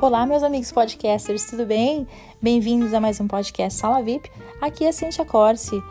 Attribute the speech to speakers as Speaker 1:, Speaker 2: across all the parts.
Speaker 1: Olá, meus amigos podcasters, tudo bem? Bem-vindos a mais um podcast Sala VIP. Aqui é Cintia Corsi.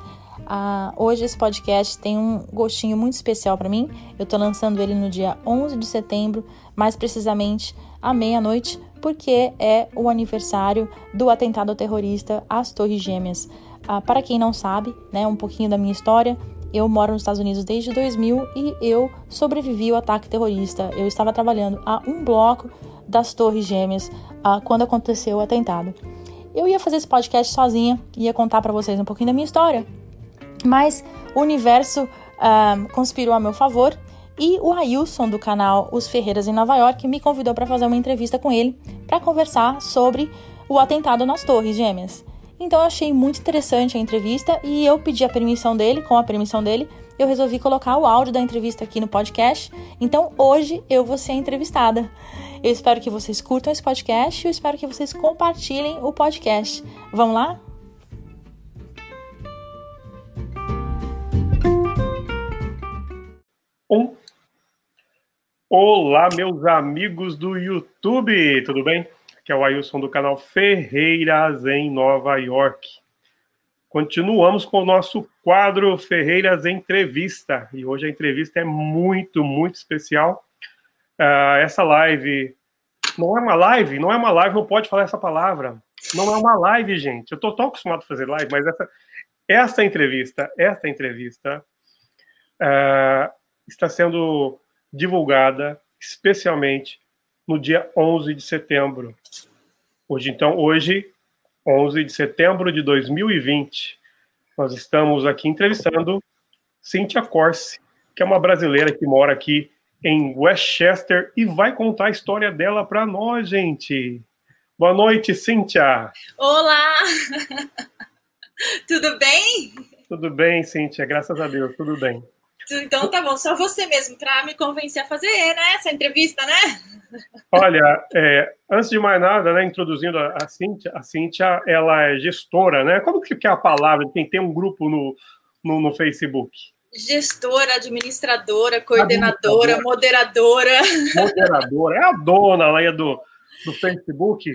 Speaker 1: Ah, hoje esse podcast tem um gostinho muito especial para mim. Eu estou lançando ele no dia 11 de setembro, mais precisamente à meia-noite, porque é o aniversário do atentado terrorista às Torres Gêmeas. Ah, para quem não sabe, né, um pouquinho da minha história, eu moro nos Estados Unidos desde 2000 e eu sobrevivi ao ataque terrorista. Eu estava trabalhando a um bloco das Torres Gêmeas uh, quando aconteceu o atentado. Eu ia fazer esse podcast sozinha, ia contar para vocês um pouquinho da minha história, mas o universo uh, conspirou a meu favor e o Ailson do canal Os Ferreiras em Nova York me convidou para fazer uma entrevista com ele para conversar sobre o atentado nas Torres Gêmeas. Então eu achei muito interessante a entrevista e eu pedi a permissão dele, com a permissão dele, eu resolvi colocar o áudio da entrevista aqui no podcast. Então hoje eu vou ser entrevistada. Eu espero que vocês curtam esse podcast e eu espero que vocês compartilhem o podcast. Vamos lá?
Speaker 2: Um. Olá, meus amigos do YouTube, tudo bem? Aqui é o Ailson do canal Ferreiras em Nova York. Continuamos com o nosso quadro Ferreiras Entrevista. E hoje a entrevista é muito, muito especial Uh, essa live não é uma live, não é uma live, não pode falar essa palavra. Não é uma live, gente. Eu tô tão acostumado a fazer live, mas essa, essa entrevista, esta entrevista uh, está sendo divulgada especialmente no dia 11 de setembro. Hoje, então, hoje, 11 de setembro de 2020, nós estamos aqui entrevistando Cíntia Corse, que é uma brasileira que mora aqui em Westchester e vai contar a história dela para nós, gente. Boa noite, Cíntia.
Speaker 3: Olá! tudo bem?
Speaker 2: Tudo bem, Cíntia, graças a Deus, tudo bem.
Speaker 3: Então tá bom, só você mesmo para me convencer a fazer né, essa entrevista, né?
Speaker 2: Olha, é, antes de mais nada, né, introduzindo a, a Cíntia, a Cíntia, ela é gestora, né? Como que é a palavra quem tem um grupo no, no, no Facebook?
Speaker 3: Gestora, administradora, coordenadora, administradora, moderadora.
Speaker 2: Moderadora, é a dona lá do, do Facebook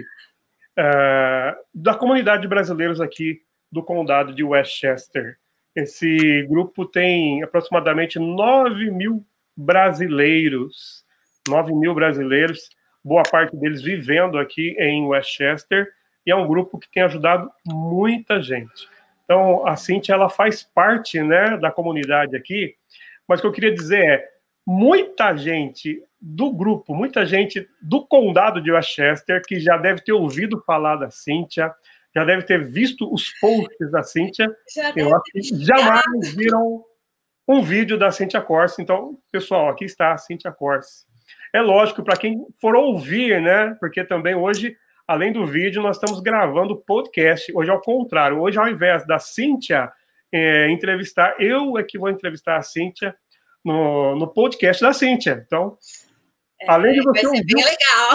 Speaker 2: é, da comunidade de brasileiros aqui do condado de Westchester. Esse grupo tem aproximadamente 9 mil brasileiros, 9 mil brasileiros, boa parte deles vivendo aqui em Westchester, e é um grupo que tem ajudado muita gente. Então, a Cintia, ela faz parte né, da comunidade aqui, mas o que eu queria dizer é, muita gente do grupo, muita gente do condado de Westchester que já deve ter ouvido falar da Cíntia, já deve ter visto os posts da Cíntia, eu acho que jamais viram um vídeo da Cíntia Corse. Então, pessoal, aqui está a Cíntia Corse. É lógico, para quem for ouvir, né? Porque também hoje além do vídeo, nós estamos gravando podcast. Hoje, ao contrário, hoje, ao invés da Cíntia é, entrevistar, eu é que vou entrevistar a Cíntia no, no podcast da Cíntia. Então,
Speaker 3: é, além de você ouvir. Legal.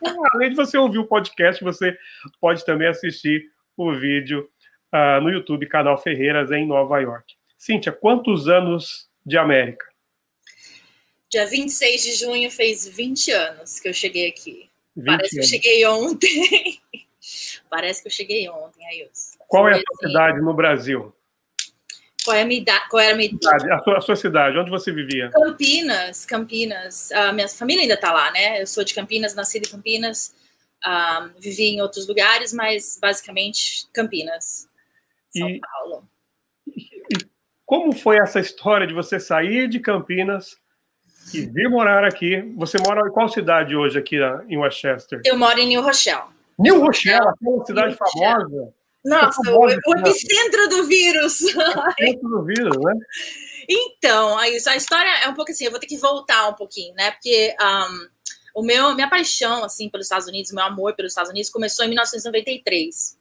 Speaker 2: além de você ouvir o podcast, você pode também assistir o vídeo uh, no YouTube, canal Ferreiras, em Nova York. Cíntia, quantos anos de América?
Speaker 3: Dia 26 de junho fez 20 anos que eu cheguei aqui. Parece que eu cheguei ontem. Parece que eu cheguei ontem, Ailson.
Speaker 2: Qual é a sua assim. cidade no Brasil?
Speaker 3: Qual, é a minha, qual era a minha idade?
Speaker 2: A sua, a sua, cidade, onde você vivia?
Speaker 3: Campinas, Campinas. A minha família ainda está lá, né? Eu sou de Campinas, nasci em Campinas. Um, vivi em outros lugares, mas basicamente Campinas, São e, Paulo.
Speaker 2: E como foi essa história de você sair de Campinas e vir morar aqui. Você mora em qual cidade hoje aqui em Westchester?
Speaker 3: Eu moro em New Rochelle.
Speaker 2: New Rochelle, aquela cidade famosa.
Speaker 3: Nossa, famosa, o, o epicentro do vírus.
Speaker 2: O epicentro do vírus, né?
Speaker 3: Então, a história é um pouco assim, eu vou ter que voltar um pouquinho, né? Porque um, o meu, minha paixão, assim, pelos Estados Unidos, meu amor pelos Estados Unidos começou em 1993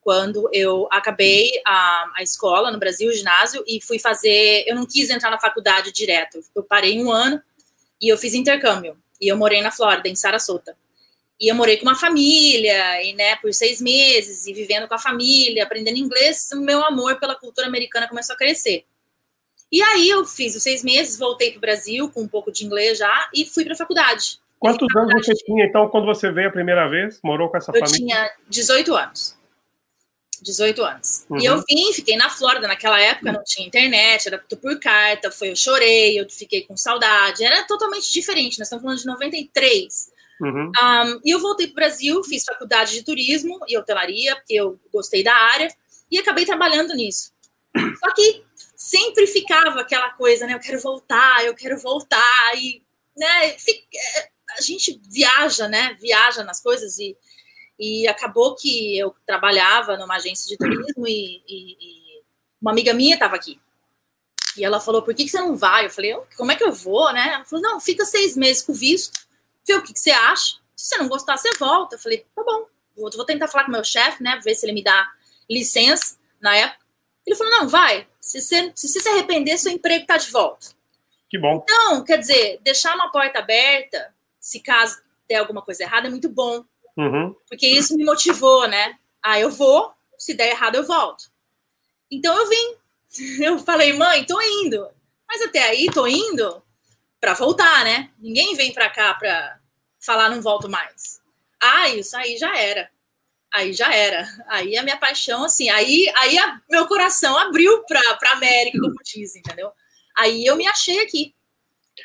Speaker 3: quando eu acabei a, a escola no Brasil, o ginásio, e fui fazer. Eu não quis entrar na faculdade direto. Eu parei um ano e eu fiz intercâmbio. E eu morei na Flórida, em Sarasota. E eu morei com uma família, e, né, por seis meses, e vivendo com a família, aprendendo inglês, o meu amor pela cultura americana começou a crescer. E aí eu fiz os seis meses, voltei para o Brasil com um pouco de inglês já, e fui para a faculdade.
Speaker 2: Quantos anos você tinha, então, quando você veio a primeira vez? Morou com essa
Speaker 3: eu
Speaker 2: família?
Speaker 3: Eu tinha 18 anos. 18 anos. Uhum. E eu vim, fiquei na Flórida. Naquela época não tinha internet, era tudo por carta. Foi, eu chorei, eu fiquei com saudade. Era totalmente diferente. Nós estamos falando de 93. Uhum. Um, e eu voltei para o Brasil, fiz faculdade de turismo e hotelaria, porque eu gostei da área, e acabei trabalhando nisso. Só que sempre ficava aquela coisa, né? Eu quero voltar, eu quero voltar. E, né, é, a gente viaja, né? Viaja nas coisas e, e acabou que eu trabalhava numa agência de turismo e, e, e uma amiga minha estava aqui. E ela falou, por que, que você não vai? Eu falei, como é que eu vou, né? Ela falou, não, fica seis meses com visto, vê o que, que você acha. Se você não gostar, você volta. Eu falei, tá bom, vou, vou tentar falar com meu chefe, né? Ver se ele me dá licença na época. Ele falou, não, vai. Se você se, você se arrepender, seu emprego tá de volta.
Speaker 2: Que bom.
Speaker 3: Então, quer dizer, deixar uma porta aberta se caso der alguma coisa errada, é muito bom. Uhum. Porque isso me motivou, né? Ah, eu vou, se der errado, eu volto. Então eu vim. Eu falei, mãe, tô indo. Mas até aí, tô indo para voltar, né? Ninguém vem para cá para falar não volto mais. Ah, isso aí já era. Aí já era. Aí a minha paixão, assim, aí, aí a, meu coração abriu para América, como diz, entendeu? Aí eu me achei aqui.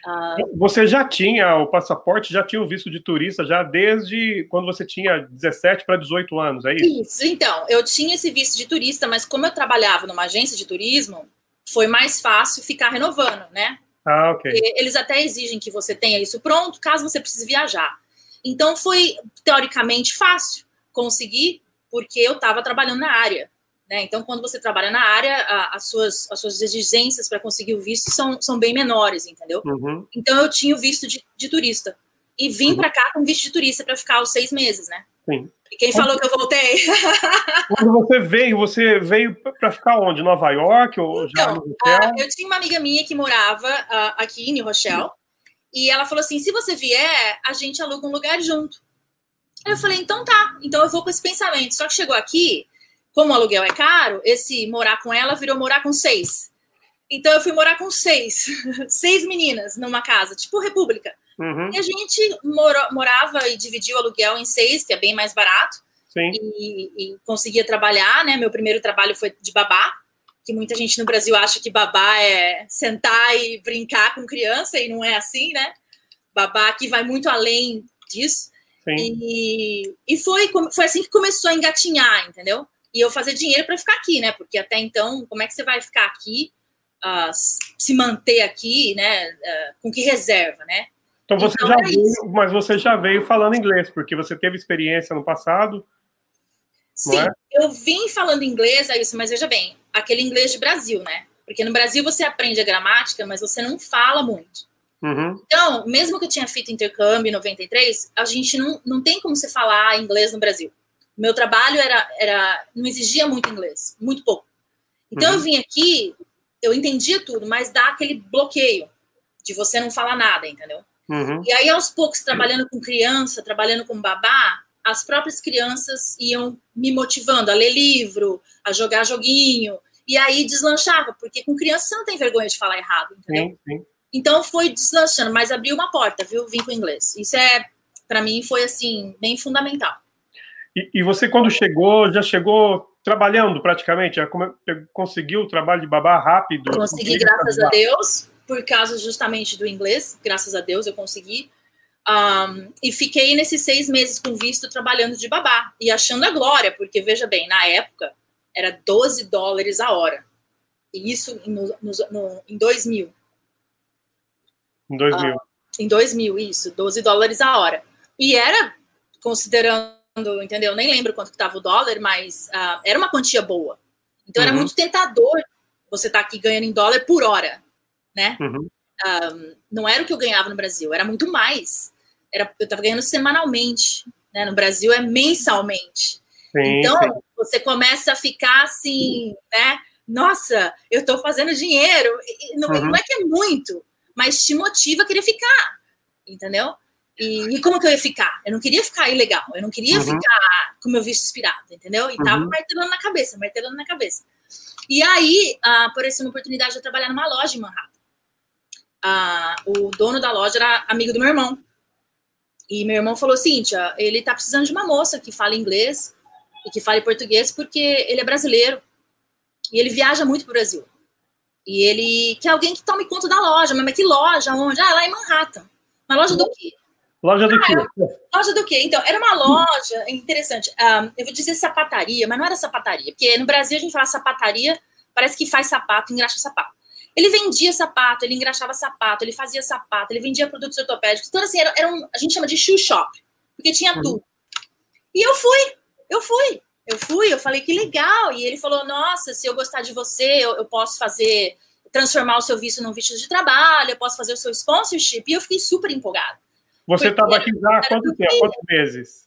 Speaker 2: Ah, você já tinha o passaporte, já tinha o visto de turista, já desde quando você tinha 17 para 18 anos, é isso?
Speaker 3: Isso, então, eu tinha esse visto de turista, mas como eu trabalhava numa agência de turismo, foi mais fácil ficar renovando, né?
Speaker 2: Ah, ok.
Speaker 3: Eles até exigem que você tenha isso pronto, caso você precise viajar. Então foi, teoricamente, fácil conseguir, porque eu estava trabalhando na área. Né? Então, quando você trabalha na área, a, as, suas, as suas exigências para conseguir o visto são, são bem menores, entendeu? Uhum. Então, eu tinha o visto de, de turista. E vim uhum. para cá com visto de turista para ficar os seis meses, né?
Speaker 2: Sim.
Speaker 3: E quem falou que eu voltei?
Speaker 2: Quando você veio, você veio para ficar onde? Nova York ou então, já
Speaker 3: uh, eu tinha uma amiga minha que morava uh, aqui em New Rochelle. E ela falou assim: se você vier, a gente aluga um lugar junto. Aí eu falei: então tá. Então eu vou com esse pensamento. Só que chegou aqui, como o aluguel é caro, esse morar com ela virou morar com seis. Então eu fui morar com seis, seis meninas numa casa, tipo República. Uhum. E a gente morava e dividia o aluguel em seis, que é bem mais barato.
Speaker 2: Sim.
Speaker 3: E, e conseguia trabalhar, né? Meu primeiro trabalho foi de babá, que muita gente no Brasil acha que babá é sentar e brincar com criança, e não é assim, né? Babá que vai muito além disso. Sim. E, e foi, foi assim que começou a engatinhar, entendeu? E eu fazer dinheiro para ficar aqui, né? Porque até então, como é que você vai ficar aqui, uh, se manter aqui, né? Uh, com que reserva, né?
Speaker 2: Então você então, já veio, isso. mas você já veio falando inglês, porque você teve experiência no passado.
Speaker 3: Sim, é? eu vim falando inglês, é isso, mas veja bem, aquele inglês de Brasil, né? Porque no Brasil você aprende a gramática, mas você não fala muito.
Speaker 2: Uhum.
Speaker 3: Então, mesmo que eu tinha feito intercâmbio em 93, a gente não, não tem como você falar inglês no Brasil meu trabalho era, era não exigia muito inglês, muito pouco. Então uhum. eu vim aqui, eu entendia tudo, mas dá aquele bloqueio de você não falar nada, entendeu?
Speaker 2: Uhum.
Speaker 3: E aí aos poucos trabalhando com criança, trabalhando com babá, as próprias crianças iam me motivando a ler livro, a jogar joguinho, e aí deslanchava, porque com criança você não tem vergonha de falar errado, entendeu?
Speaker 2: Sim, sim.
Speaker 3: Então foi deslanchando, mas abriu uma porta, viu? Vim com inglês. Isso é, para mim, foi assim, bem fundamental.
Speaker 2: E, e, você, quando chegou, já chegou trabalhando praticamente? Já conseguiu o trabalho de babá rápido?
Speaker 3: Consegui, graças a Deus, por causa justamente do inglês. Graças a Deus eu consegui. Um, e fiquei nesses seis meses com visto trabalhando de babá e achando a glória, porque veja bem, na época era 12 dólares a hora. E isso no, no, no, em 2000.
Speaker 2: Em 2000. Uh,
Speaker 3: em 2000, isso, 12 dólares a hora. E era, considerando entendeu? Nem lembro quanto estava o dólar, mas uh, era uma quantia boa. Então uhum. era muito tentador você estar tá aqui ganhando em dólar por hora, né?
Speaker 2: Uhum.
Speaker 3: Um, ah, não era o que eu ganhava no Brasil, era muito mais. Era, eu estava ganhando semanalmente, né? No Brasil é mensalmente.
Speaker 2: Sim,
Speaker 3: então
Speaker 2: sim.
Speaker 3: você começa a ficar assim, né? Nossa, eu estou fazendo dinheiro. Não, uhum. não é que é muito, mas te motiva a querer ficar, entendeu? E, e, como que eu ia ficar? Eu não queria ficar ilegal, eu não queria uhum. ficar com meu visto expirado, entendeu? E tava uhum. martelando na cabeça, martelando na cabeça. E aí uh, apareceu uma oportunidade de eu trabalhar numa loja em Manhattan. Uh, o dono da loja era amigo do meu irmão. E meu irmão falou: Cíntia, ele tá precisando de uma moça que fale inglês e que fale português, porque ele é brasileiro. E ele viaja muito pro Brasil. E ele quer alguém que tome conta da loja. Mas que loja? Onde? Ah, lá em Manhattan. Uma loja do quê?
Speaker 2: Loja do quê?
Speaker 3: Ah, loja do quê? Então, era uma loja interessante. Um, eu vou dizer sapataria, mas não era sapataria. Porque no Brasil a gente fala sapataria, parece que faz sapato, engraxa sapato. Ele vendia sapato, ele engraxava sapato, ele fazia sapato, ele vendia produtos ortopédicos. Então, assim, era, era um, a gente chama de shoe shop, porque tinha uhum. tudo. E eu fui, eu fui. Eu fui, eu falei que legal. E ele falou: Nossa, se eu gostar de você, eu, eu posso fazer, transformar o seu visto num visto de trabalho, eu posso fazer o seu sponsorship. E eu fiquei super empolgada.
Speaker 2: Você estava aqui já há quanto tempo? Quantos meses?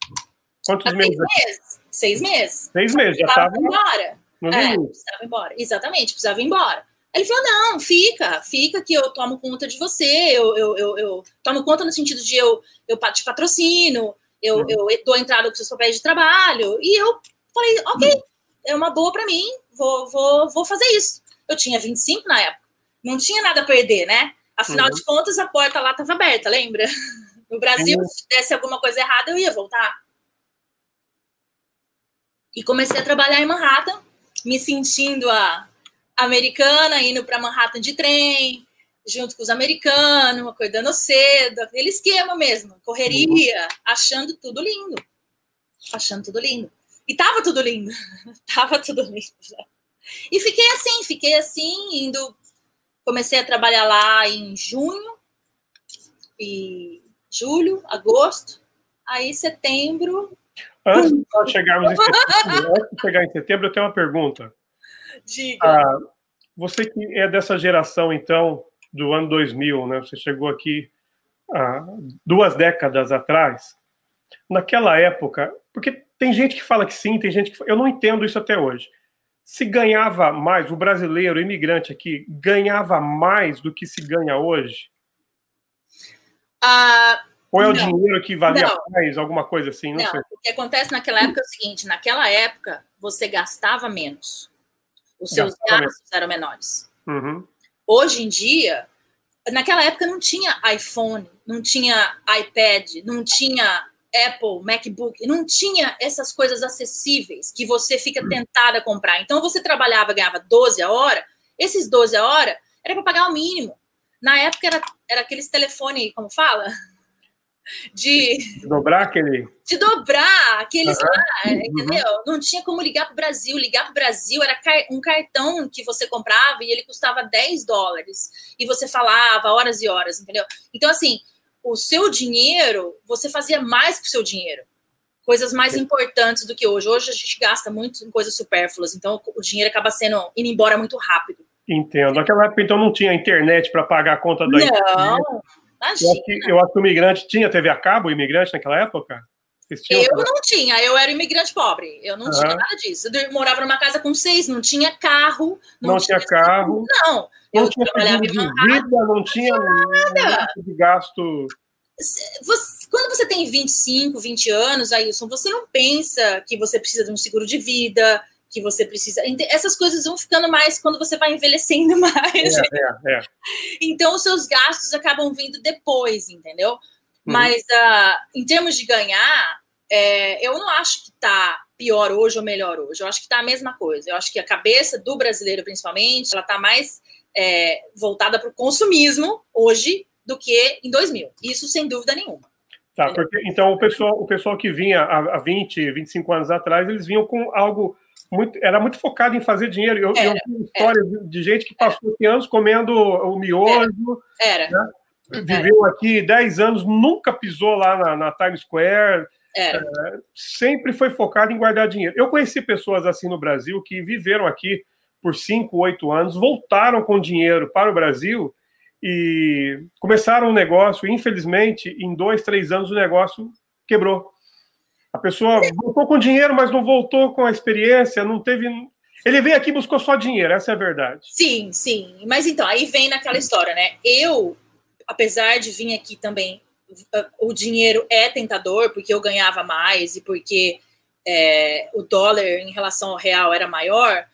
Speaker 3: Quantos há meses? Seis meses. Seis meses.
Speaker 2: Seis meses, já estava
Speaker 3: embora. É, precisava ir embora. Exatamente, precisava ir embora. Ele falou: não, fica, fica que eu tomo conta de você, eu, eu, eu, eu tomo conta no sentido de eu, eu te patrocino, eu, uhum. eu dou entrada com seus papéis de trabalho. E eu falei, ok, é uma boa para mim, vou, vou, vou fazer isso. Eu tinha 25 na época, não tinha nada a perder, né? Afinal uhum. de contas, a porta lá estava aberta, lembra? No Brasil, se desse alguma coisa errada, eu ia voltar. E comecei a trabalhar em Manhattan, me sentindo a americana, indo para Manhattan de trem, junto com os americanos, acordando cedo, aquele esquema mesmo, correria, achando tudo lindo. Achando tudo lindo. E tava tudo lindo. tava tudo lindo. E fiquei assim, fiquei assim, indo. Comecei a trabalhar lá em junho, e julho, agosto, aí setembro.
Speaker 2: Antes de chegarmos em setembro, antes de chegar em setembro, eu tenho uma pergunta.
Speaker 3: Diga. Ah,
Speaker 2: você que é dessa geração, então, do ano 2000, né? Você chegou aqui há duas décadas atrás. Naquela época, porque tem gente que fala que sim, tem gente que. Eu não entendo isso até hoje. Se ganhava mais, o brasileiro, o imigrante aqui, ganhava mais do que se ganha hoje?
Speaker 3: Ah,
Speaker 2: Ou é não, o dinheiro que valia não. mais, alguma coisa assim? Não, não sei.
Speaker 3: O que acontece naquela época é o seguinte: naquela época você gastava menos. Os seus gastava gastos eram menores.
Speaker 2: Uhum.
Speaker 3: Hoje em dia, naquela época não tinha iPhone, não tinha iPad, não tinha Apple, MacBook, não tinha essas coisas acessíveis que você fica tentada a comprar. Então você trabalhava, ganhava 12 a hora, esses 12 a hora era para pagar o mínimo. Na época era, era aqueles telefones, como fala? De,
Speaker 2: de dobrar aquele.
Speaker 3: De dobrar aqueles uhum. lá, entendeu? Uhum. Não tinha como ligar para o Brasil. Ligar para o Brasil era um cartão que você comprava e ele custava 10 dólares. E você falava horas e horas, entendeu? Então, assim, o seu dinheiro, você fazia mais que o seu dinheiro. Coisas mais importantes do que hoje. Hoje a gente gasta muito em coisas supérfluas, então o dinheiro acaba sendo indo embora muito rápido.
Speaker 2: Entendo. Naquela época, então, não tinha internet para pagar a conta da
Speaker 3: não,
Speaker 2: internet. Eu acho, que, eu acho que o imigrante tinha TV a cabo, o imigrante naquela época?
Speaker 3: Eu não tinha, eu era imigrante pobre, eu não uhum. tinha nada disso. Eu morava numa casa com seis, não tinha carro.
Speaker 2: Não, não tinha, tinha carro.
Speaker 3: Não,
Speaker 2: não eu tinha trabalhava em vida, não tinha nada de gasto.
Speaker 3: Você, quando você tem 25, 20 anos, Ailson, você não pensa que você precisa de um seguro de vida, que você precisa. Essas coisas vão ficando mais quando você vai envelhecendo mais.
Speaker 2: É, é, é.
Speaker 3: Então, os seus gastos acabam vindo depois, entendeu? Uhum. Mas, uh, em termos de ganhar, é, eu não acho que está pior hoje ou melhor hoje. Eu acho que está a mesma coisa. Eu acho que a cabeça do brasileiro, principalmente, ela está mais é, voltada para o consumismo hoje do que em 2000. Isso sem dúvida nenhuma.
Speaker 2: Tá, porque, então o pessoal, o pessoal que vinha há 20, 25 anos atrás, eles vinham com algo muito, era muito focado em fazer dinheiro. Eu, era, eu vi histórias de gente que passou era. anos comendo o miojo.
Speaker 3: Era.
Speaker 2: Né? Viveu aqui 10 anos, nunca pisou lá na, na Times Square.
Speaker 3: É,
Speaker 2: sempre foi focado em guardar dinheiro. Eu conheci pessoas assim no Brasil que viveram aqui por 5, 8 anos, voltaram com dinheiro para o Brasil e começaram um negócio. Infelizmente, em dois, três anos, o negócio quebrou. A pessoa voltou com dinheiro, mas não voltou com a experiência, não teve. Ele veio aqui e buscou só dinheiro, essa é a verdade.
Speaker 3: Sim, sim. Mas então, aí vem naquela história, né? Eu, apesar de vir aqui também, o dinheiro é tentador, porque eu ganhava mais e porque é, o dólar em relação ao real era maior.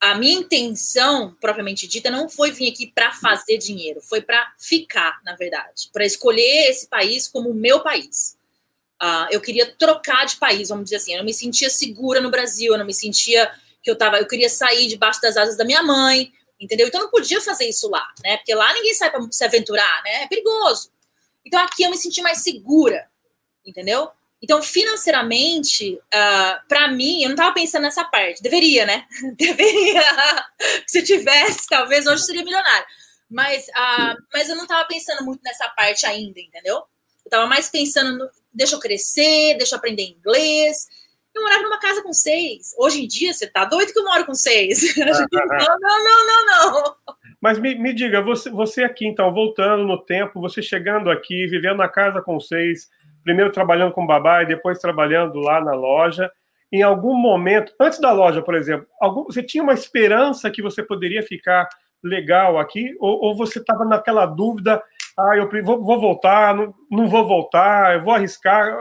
Speaker 3: A minha intenção, propriamente dita, não foi vir aqui para fazer dinheiro, foi para ficar, na verdade, para escolher esse país como o meu país. Uh, eu queria trocar de país, vamos dizer assim. Eu não me sentia segura no Brasil, eu não me sentia que eu tava. Eu queria sair debaixo das asas da minha mãe, entendeu? Então eu não podia fazer isso lá, né? Porque lá ninguém sai para se aventurar, né? É perigoso. Então aqui eu me senti mais segura, entendeu? Então, financeiramente, uh, ah, para mim, eu não estava pensando nessa parte. Deveria, né? Deveria. Se tivesse, talvez hoje seria milionário. Mas, uh, mas eu não estava pensando muito nessa parte ainda, entendeu? Eu estava mais pensando no, deixa eu crescer, deixa eu aprender inglês. Eu morava numa casa com seis. Hoje em dia, você tá doido que eu moro com seis? não, não, não, não, não.
Speaker 2: Mas me, me diga, você, você aqui, então, voltando no tempo, você chegando aqui, vivendo na casa com seis, primeiro trabalhando com babá e depois trabalhando lá na loja. Em algum momento, antes da loja, por exemplo, algum, você tinha uma esperança que você poderia ficar legal aqui? Ou, ou você estava naquela dúvida, ah, eu vou, vou voltar, não, não, vou voltar, eu vou arriscar?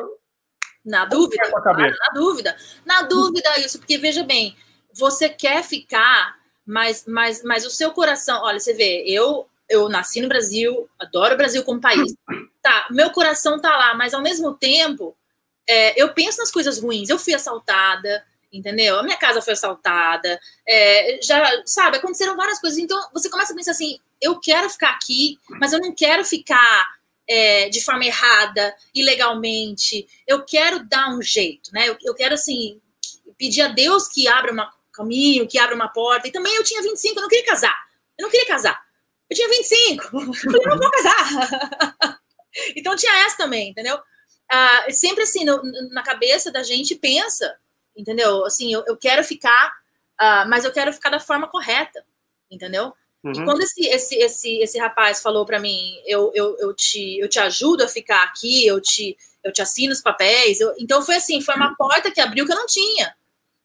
Speaker 3: Na dúvida, ah, na dúvida, na dúvida isso, porque veja bem, você quer ficar, mas, mas, mas o seu coração, olha, você vê, eu eu nasci no Brasil, adoro o Brasil como país. Tá, meu coração tá lá, mas ao mesmo tempo, é, eu penso nas coisas ruins. Eu fui assaltada, entendeu? A minha casa foi assaltada, é, já, sabe, aconteceram várias coisas. Então, você começa a pensar assim: eu quero ficar aqui, mas eu não quero ficar é, de forma errada, ilegalmente. Eu quero dar um jeito, né? Eu, eu quero, assim, pedir a Deus que abra um caminho, que abra uma porta. E também eu tinha 25, eu não queria casar. Eu não queria casar. Eu tinha 25. Eu falei, não vou casar. então tinha essa também, entendeu? Ah, sempre assim, no, na cabeça da gente pensa, entendeu? Assim, eu, eu quero ficar, uh, mas eu quero ficar da forma correta, entendeu? Uhum. E quando esse, esse, esse, esse rapaz falou para mim, eu, eu, eu, te, eu te ajudo a ficar aqui, eu te, eu te assino os papéis. Eu, então foi assim, foi uma porta que abriu que eu não tinha.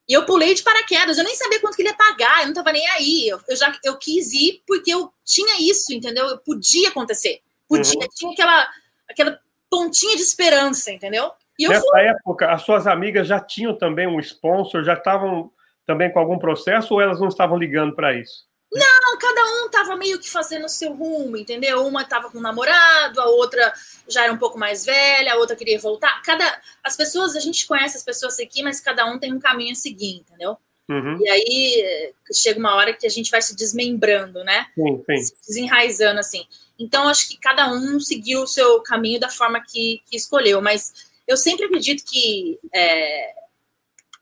Speaker 3: E eu pulei de paraquedas, eu nem sabia quanto que ele ia pagar, eu não tava nem aí. Eu, eu já eu quis ir porque eu tinha isso, entendeu? Eu podia acontecer. Podia, uhum. tinha aquela, aquela pontinha de esperança, entendeu?
Speaker 2: E Nessa fui. época, as suas amigas já tinham também um sponsor, já estavam também com algum processo ou elas não estavam ligando para isso?
Speaker 3: Não, cada um tava meio que fazendo o seu rumo, entendeu? Uma tava com um namorado, a outra já era um pouco mais velha, a outra queria voltar. Cada as pessoas, a gente conhece as pessoas aqui, mas cada um tem um caminho a seguir, entendeu? Uhum. E aí chega uma hora que a gente vai se desmembrando, né? Sim, sim. Se desenraizando assim. Então acho que cada um seguiu o seu caminho da forma que, que escolheu, mas eu sempre acredito que é,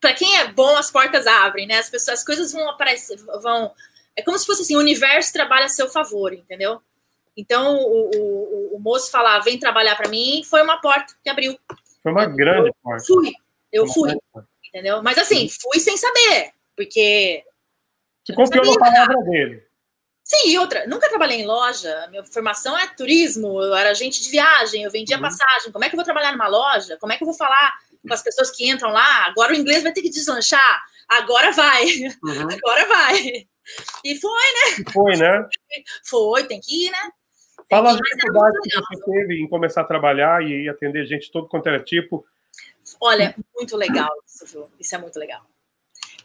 Speaker 3: para quem é bom as portas abrem, né? As pessoas, as coisas vão aparecer, vão é como se fosse assim, o universo trabalha a seu favor, entendeu? Então, o, o, o moço falar, vem trabalhar para mim, foi uma porta que abriu.
Speaker 2: Foi uma grande porta.
Speaker 3: Fui, eu fui, entendeu? Mas assim, fui sem saber, porque...
Speaker 2: Você confiou na palavra dele.
Speaker 3: Sim, e outra, nunca trabalhei em loja, minha formação é turismo, eu era agente de viagem, eu vendia uhum. passagem, como é que eu vou trabalhar numa loja? Como é que eu vou falar com as pessoas que entram lá? Agora o inglês vai ter que deslanchar, agora vai, uhum. agora vai. E foi, né?
Speaker 2: E foi, né?
Speaker 3: Foi, tem que ir, né?
Speaker 2: Fala a dificuldade que você teve em começar a trabalhar e atender gente todo quanto era tipo.
Speaker 3: Olha, muito legal isso, viu? Isso é muito legal.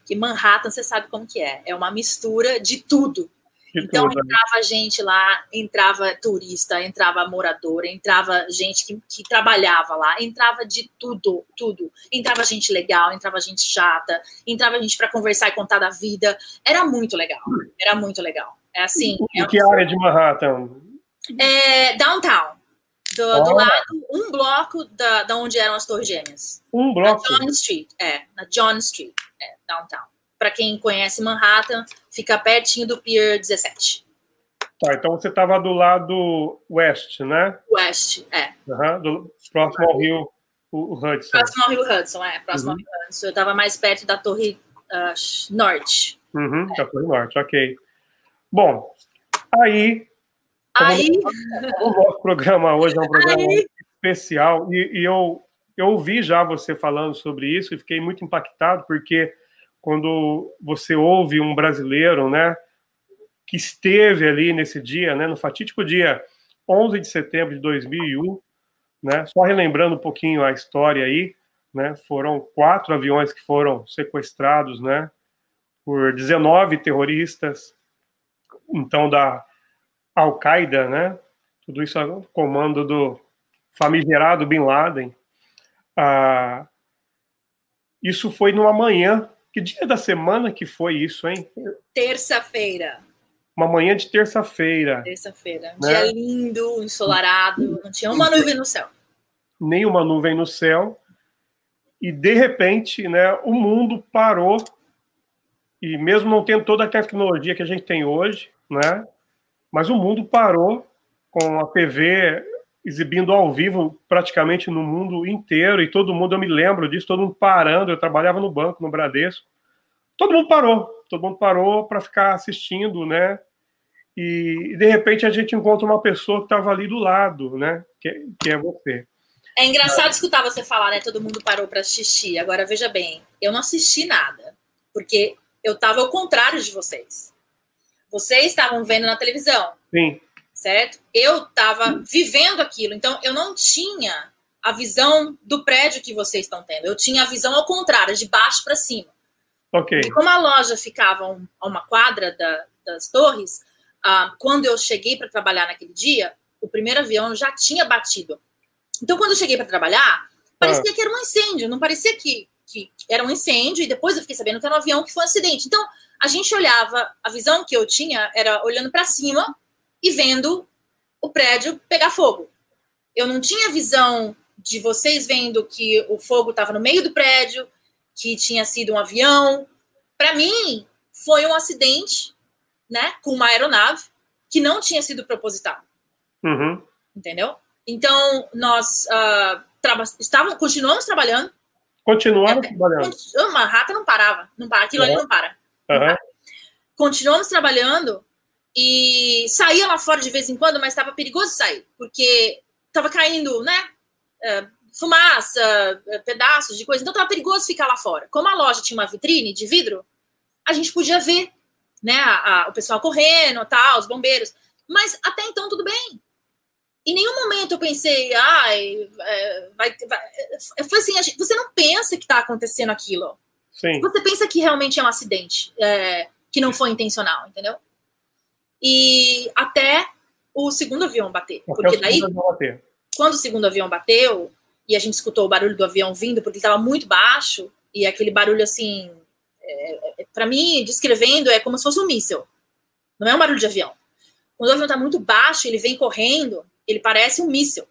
Speaker 3: Que Manhattan, você sabe como que é. É uma mistura de tudo. Então né? entrava gente lá, entrava turista, entrava morador, entrava gente que, que trabalhava lá, entrava de tudo, tudo. Entrava gente legal, entrava gente chata, entrava gente para conversar e contar da vida. Era muito legal, era muito legal. É assim.
Speaker 2: Em
Speaker 3: é
Speaker 2: que área de Manhattan?
Speaker 3: É, downtown. Do, oh. do, lado, um bloco da, da onde eram as Torres Gêmeas.
Speaker 2: Um bloco?
Speaker 3: Na John Street, é, na John Street, é, downtown para quem conhece Manhattan, fica pertinho do Pier 17.
Speaker 2: Tá, então você estava do lado oeste, né?
Speaker 3: Oeste, é.
Speaker 2: Uhum, do, próximo ao rio o, Hudson.
Speaker 3: Próximo ao rio Hudson, é. Próximo uhum. ao rio Hudson. Eu estava mais perto da torre uh, norte.
Speaker 2: Uhum, é. Da torre norte, ok. Bom, aí...
Speaker 3: Aí...
Speaker 2: O nosso programa hoje é um programa aí... especial e, e eu, eu ouvi já você falando sobre isso e fiquei muito impactado porque quando você ouve um brasileiro, né, que esteve ali nesse dia, né, no fatídico dia 11 de setembro de 2001, né, só relembrando um pouquinho a história aí, né, foram quatro aviões que foram sequestrados, né, por 19 terroristas, então da Al-Qaeda, né, tudo isso a comando do famigerado Bin Laden. Ah, isso foi numa manhã. Que dia da semana que foi isso, hein?
Speaker 3: Terça-feira.
Speaker 2: Uma manhã de terça-feira.
Speaker 3: Terça-feira. Um né? dia lindo, ensolarado, não tinha uma nuvem no céu.
Speaker 2: Nenhuma nuvem no céu. E de repente, né, o mundo parou. E mesmo não tendo toda a tecnologia que a gente tem hoje, né? Mas o mundo parou com a TV exibindo ao vivo praticamente no mundo inteiro e todo mundo, eu me lembro disso, todo mundo parando. Eu trabalhava no banco, no Bradesco. Todo mundo parou, todo mundo parou para ficar assistindo, né? E, de repente a gente encontra uma pessoa que estava ali do lado, né? Que, que é você.
Speaker 3: É engraçado escutar você falar, né? Todo mundo parou para assistir. Agora veja bem, eu não assisti nada, porque eu estava ao contrário de vocês. Vocês estavam vendo na televisão.
Speaker 2: Sim
Speaker 3: certo? Eu estava vivendo aquilo, então eu não tinha a visão do prédio que vocês estão tendo. Eu tinha a visão ao contrário, de baixo para cima.
Speaker 2: Ok.
Speaker 3: E como a loja ficava a uma quadra da, das torres, ah, quando eu cheguei para trabalhar naquele dia, o primeiro avião já tinha batido. Então, quando eu cheguei para trabalhar, parecia ah. que era um incêndio, não parecia que, que era um incêndio, e depois eu fiquei sabendo que era um avião que foi um acidente. Então, a gente olhava, a visão que eu tinha era olhando para cima e vendo o prédio pegar fogo. Eu não tinha visão de vocês vendo que o fogo estava no meio do prédio, que tinha sido um avião. Para mim, foi um acidente, né, com uma aeronave que não tinha sido proposital.
Speaker 2: Uhum.
Speaker 3: Entendeu? Então, nós uh, estávamos, continuamos trabalhando.
Speaker 2: Continuamos é, trabalhando.
Speaker 3: Uma rata não parava. Não para, aquilo uhum. ali não para.
Speaker 2: Não uhum. para.
Speaker 3: Continuamos trabalhando e saía lá fora de vez em quando, mas estava perigoso sair, porque estava caindo, né? É, fumaça, é, pedaços de coisa. Então estava perigoso ficar lá fora. Como a loja tinha uma vitrine de vidro, a gente podia ver, né? A, a, o pessoal correndo, tal, os bombeiros. Mas até então tudo bem. Em nenhum momento eu pensei, ai, é, vai, vai. Foi assim, gente, você não pensa que está acontecendo aquilo.
Speaker 2: Sim.
Speaker 3: Você pensa que realmente é um acidente, é, que não foi intencional, entendeu? E até o segundo avião bater. Até porque daí, bater. quando o segundo avião bateu, e a gente escutou o barulho do avião vindo, porque ele estava muito baixo, e aquele barulho assim, é, é, para mim, descrevendo, é como se fosse um míssil. Não é um barulho de avião. Quando o avião está muito baixo, ele vem correndo, ele parece um míssil.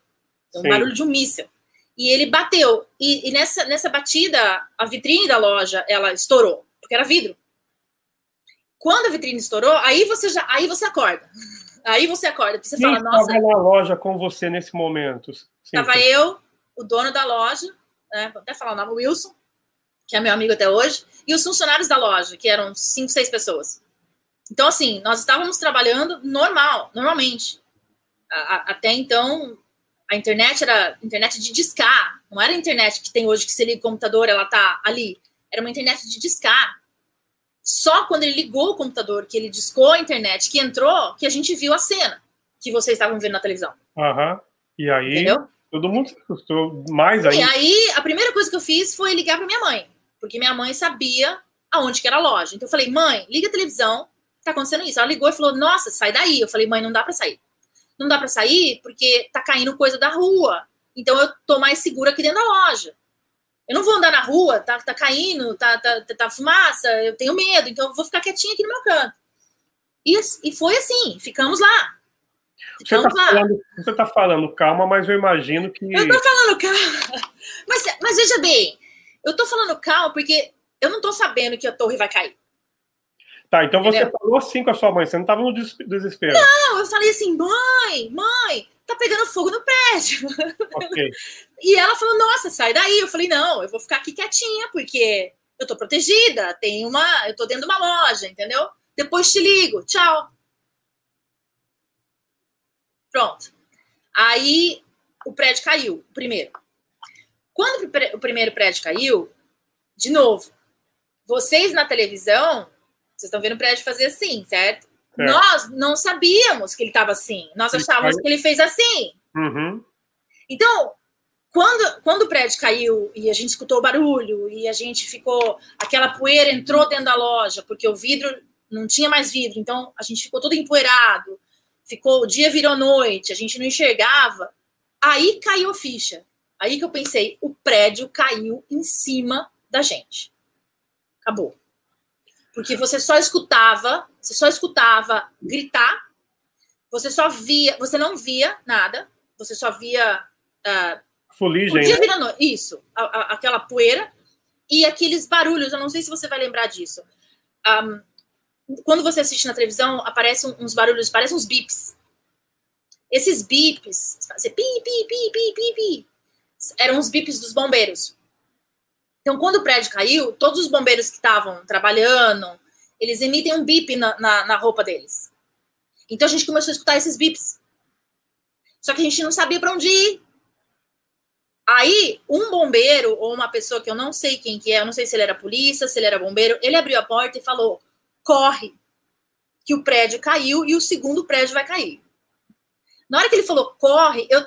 Speaker 3: É um Sim. barulho de um míssil. E ele bateu. E, e, nessa, nessa batida, a vitrine da loja, ela estourou, porque era vidro. Quando a vitrine estourou, aí você já, aí você acorda. Aí você acorda, você
Speaker 2: Quem
Speaker 3: fala, nossa.
Speaker 2: Estava na loja com você nesse momento?
Speaker 3: Estava eu, o dono da loja, né, vou até falar o nome, Wilson, que é meu amigo até hoje, e os funcionários da loja, que eram cinco, seis pessoas. Então, assim, nós estávamos trabalhando normal, normalmente. A, a, até então, a internet era internet de discar, não era a internet que tem hoje que você liga o computador, ela tá ali. Era uma internet de discar. Só quando ele ligou o computador, que ele discou a internet, que entrou, que a gente viu a cena que vocês estavam vendo na televisão.
Speaker 2: Aham. Uhum. E aí, Entendeu? todo mundo se assustou mais
Speaker 3: aí. E aí, a primeira coisa que eu fiz foi ligar para minha mãe, porque minha mãe sabia aonde que era a loja. Então eu falei, mãe, liga a televisão, tá acontecendo isso. Ela ligou e falou, nossa, sai daí. Eu falei, mãe, não dá para sair. Não dá para sair porque tá caindo coisa da rua. Então eu tô mais segura aqui dentro da loja. Eu não vou andar na rua, tá, tá caindo, tá, tá, tá fumaça, eu tenho medo, então eu vou ficar quietinha aqui no meu canto. E, e foi assim, ficamos lá.
Speaker 2: Ficamos você, tá lá. Falando, você tá falando calma, mas eu imagino que.
Speaker 3: Eu tô falando calma. Mas, mas veja bem, eu tô falando calma porque eu não tô sabendo que a torre vai cair.
Speaker 2: Tá, então você Entendeu? falou assim com a sua mãe, você não tava no desespero.
Speaker 3: Não, eu falei assim, mãe, mãe, tá pegando fogo no prédio.
Speaker 2: Okay.
Speaker 3: e ela falou, nossa, sai daí. Eu falei, não, eu vou ficar aqui quietinha, porque eu tô protegida, tem uma, eu tô dentro de uma loja, entendeu? Depois te ligo, tchau. Pronto. Aí o prédio caiu, o primeiro. Quando o primeiro prédio caiu, de novo, vocês na televisão, vocês estão vendo o prédio fazer assim, certo? É. Nós não sabíamos que ele estava assim. Nós achávamos que ele fez assim.
Speaker 2: Uhum.
Speaker 3: Então, quando, quando o prédio caiu e a gente escutou o barulho e a gente ficou. Aquela poeira entrou dentro da loja, porque o vidro não tinha mais vidro, então a gente ficou todo empoeirado. Ficou, o dia virou noite, a gente não enxergava. Aí caiu a ficha. Aí que eu pensei, o prédio caiu em cima da gente. Acabou. Porque você só escutava, você só escutava gritar, você só via, você não via nada, você só via. Uh,
Speaker 2: Fuligem.
Speaker 3: Podia né? isso, a, a, aquela poeira e aqueles barulhos. Eu não sei se você vai lembrar disso. Um, quando você assiste na televisão, aparecem uns barulhos, parecem uns bips. Esses bips, você pi, pi, pi, pi, pi, pi, eram os bips dos bombeiros. Então, quando o prédio caiu, todos os bombeiros que estavam trabalhando, eles emitem um bip na, na, na roupa deles. Então, a gente começou a escutar esses bips. Só que a gente não sabia para onde ir. Aí, um bombeiro ou uma pessoa que eu não sei quem que é, eu não sei se ele era polícia, se ele era bombeiro, ele abriu a porta e falou: corre, que o prédio caiu e o segundo prédio vai cair. Na hora que ele falou corre, eu,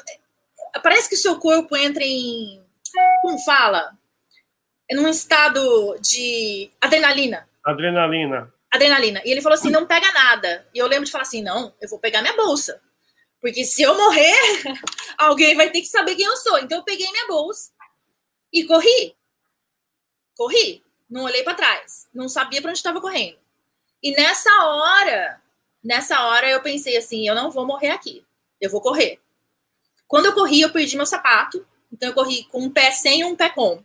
Speaker 3: parece que o seu corpo entra em. Como fala? É num estado de adrenalina.
Speaker 2: Adrenalina.
Speaker 3: Adrenalina. E ele falou assim: não pega nada. E eu lembro de falar assim: não, eu vou pegar minha bolsa. Porque se eu morrer, alguém vai ter que saber quem eu sou. Então eu peguei minha bolsa e corri. Corri. Não olhei para trás. Não sabia para onde estava correndo. E nessa hora, nessa hora eu pensei assim, eu não vou morrer aqui. Eu vou correr. Quando eu corri, eu perdi meu sapato. Então eu corri com um pé sem e um pé com.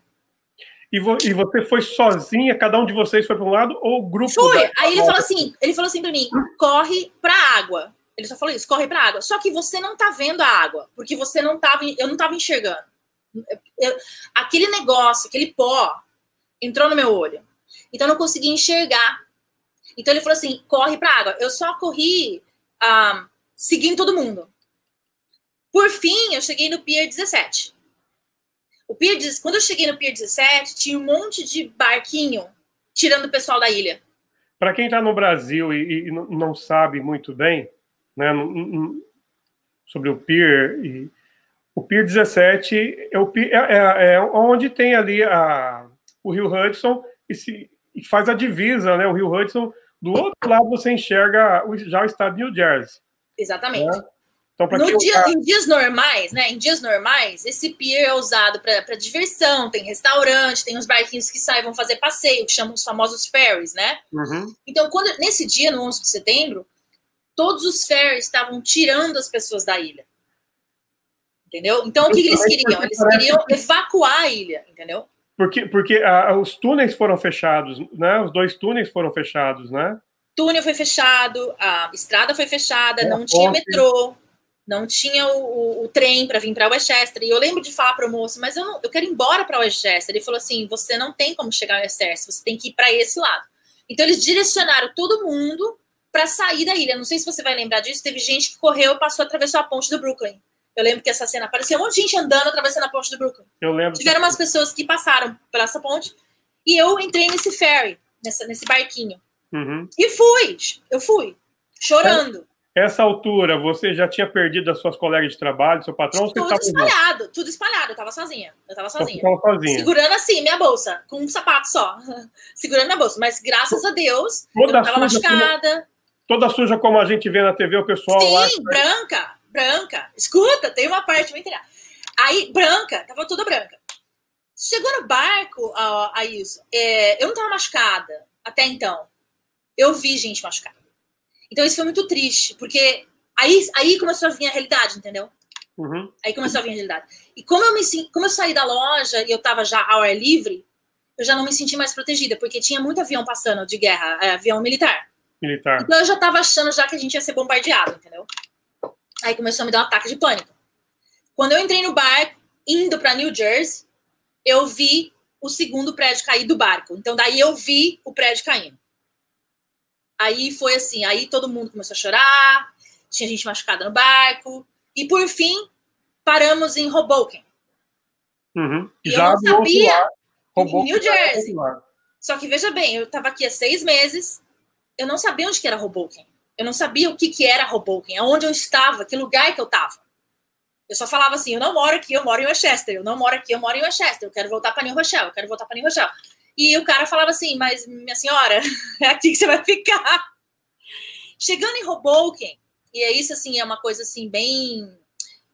Speaker 2: E, vo e você foi sozinha? Cada um de vocês foi para um lado ou o grupo?
Speaker 3: Foi. Aí ele falou assim, ele falou assim para mim, corre para água. Ele só falou isso, corre para água. Só que você não tá vendo a água, porque você não tava, eu não tava enxergando. Eu, aquele negócio, aquele pó entrou no meu olho. Então eu não conseguia enxergar. Então ele falou assim: corre para água. Eu só corri um, seguindo todo mundo. Por fim, eu cheguei no Pier 17. O Pier, quando eu cheguei no Pier 17, tinha um monte de barquinho tirando o pessoal da ilha.
Speaker 2: Para quem está no Brasil e, e, não sabe muito bem né, sobre o Pier, e, o Pier 17 é, o, é, é, é onde tem ali a, o Rio Hudson e, se, e faz a divisa, né? O Rio Hudson do outro lado você enxerga já o estado de New Jersey.
Speaker 3: Exatamente. Né? Então, no dia, tá... Em dias normais, né? Em dias normais, esse pier é usado para diversão, tem restaurante, tem uns barquinhos que saem, vão fazer passeio, que chamam os famosos ferries, né?
Speaker 2: Uhum.
Speaker 3: Então, quando, nesse dia, no 11 de setembro, todos os ferries estavam tirando as pessoas da ilha. Entendeu? Então, o que, que eles queriam? Eles queriam evacuar a ilha, entendeu?
Speaker 2: Porque, porque ah, os túneis foram fechados, né? Os dois túneis foram fechados, né?
Speaker 3: Túnel foi fechado, a estrada foi fechada, é, não tinha metrô, não tinha o, o, o trem para vir para Westchester. E eu lembro de falar para o moço, mas eu, não, eu quero ir embora para Westchester. Ele falou assim: você não tem como chegar a Westchester, você tem que ir para esse lado. Então eles direcionaram todo mundo para sair da ilha. Não sei se você vai lembrar disso. Teve gente que correu, passou, atravessou a ponte do Brooklyn. Eu lembro que essa cena apareceu um monte de gente andando, atravessando a ponte do Brooklyn.
Speaker 2: Eu lembro.
Speaker 3: Tiveram umas pessoas que passaram por essa ponte e eu entrei nesse ferry, nessa, nesse barquinho.
Speaker 2: Uhum.
Speaker 3: E fui, eu fui, chorando.
Speaker 2: Essa altura, você já tinha perdido as suas colegas de trabalho, seu patrão?
Speaker 3: Tudo espalhado, tudo espalhado. Eu tava sozinha. Eu tava sozinha.
Speaker 2: Eu sozinha.
Speaker 3: Segurando assim, minha bolsa, com um sapato só. Segurando minha bolsa. Mas graças a Deus, Toda eu não tava machucada.
Speaker 2: Toda suja como a gente vê na TV, o pessoal
Speaker 3: Sim,
Speaker 2: lá.
Speaker 3: Sim, branca branca. Escuta, tem uma parte muito Aí, branca, tava toda branca. Chegou no barco, a, a isso, é, eu não tava machucada até então. Eu vi gente machucada. Então isso foi muito triste, porque aí, aí começou a vir a realidade, entendeu?
Speaker 2: Uhum.
Speaker 3: Aí começou a vir a realidade. E como eu, me, como eu saí da loja e eu tava já ao ar livre, eu já não me senti mais protegida, porque tinha muito avião passando de guerra, é, avião militar.
Speaker 2: Militar.
Speaker 3: Então eu já tava achando já que a gente ia ser bombardeado, entendeu? Aí começou a me dar um ataque de pânico. Quando eu entrei no barco, indo para New Jersey, eu vi o segundo prédio cair do barco. Então, daí eu vi o prédio caindo. Aí foi assim, aí todo mundo começou a chorar, tinha gente machucada no barco, e por fim, paramos em Hoboken.
Speaker 2: Uhum.
Speaker 3: E Já eu não sabia, New Jersey. Só que veja bem, eu estava aqui há seis meses, eu não sabia onde que era Hoboken. Eu não sabia o que, que era Hoboken, aonde eu estava, que lugar que eu estava. Eu só falava assim: eu não moro aqui, eu moro em Westchester. Eu não moro aqui, eu moro em Westchester. Eu quero voltar para New Rochelle, eu quero voltar para New Rochelle. E o cara falava assim: mas minha senhora, é aqui que você vai ficar. Chegando em Hoboken, e é isso assim, é uma coisa assim bem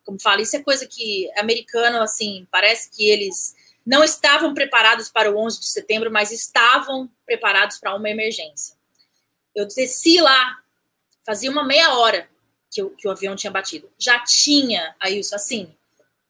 Speaker 3: como fala, isso é coisa que americano, assim, parece que eles não estavam preparados para o 11 de setembro, mas estavam preparados para uma emergência. Eu desci lá, fazia uma meia hora que, o, que o avião tinha batido. Já tinha, aí isso assim,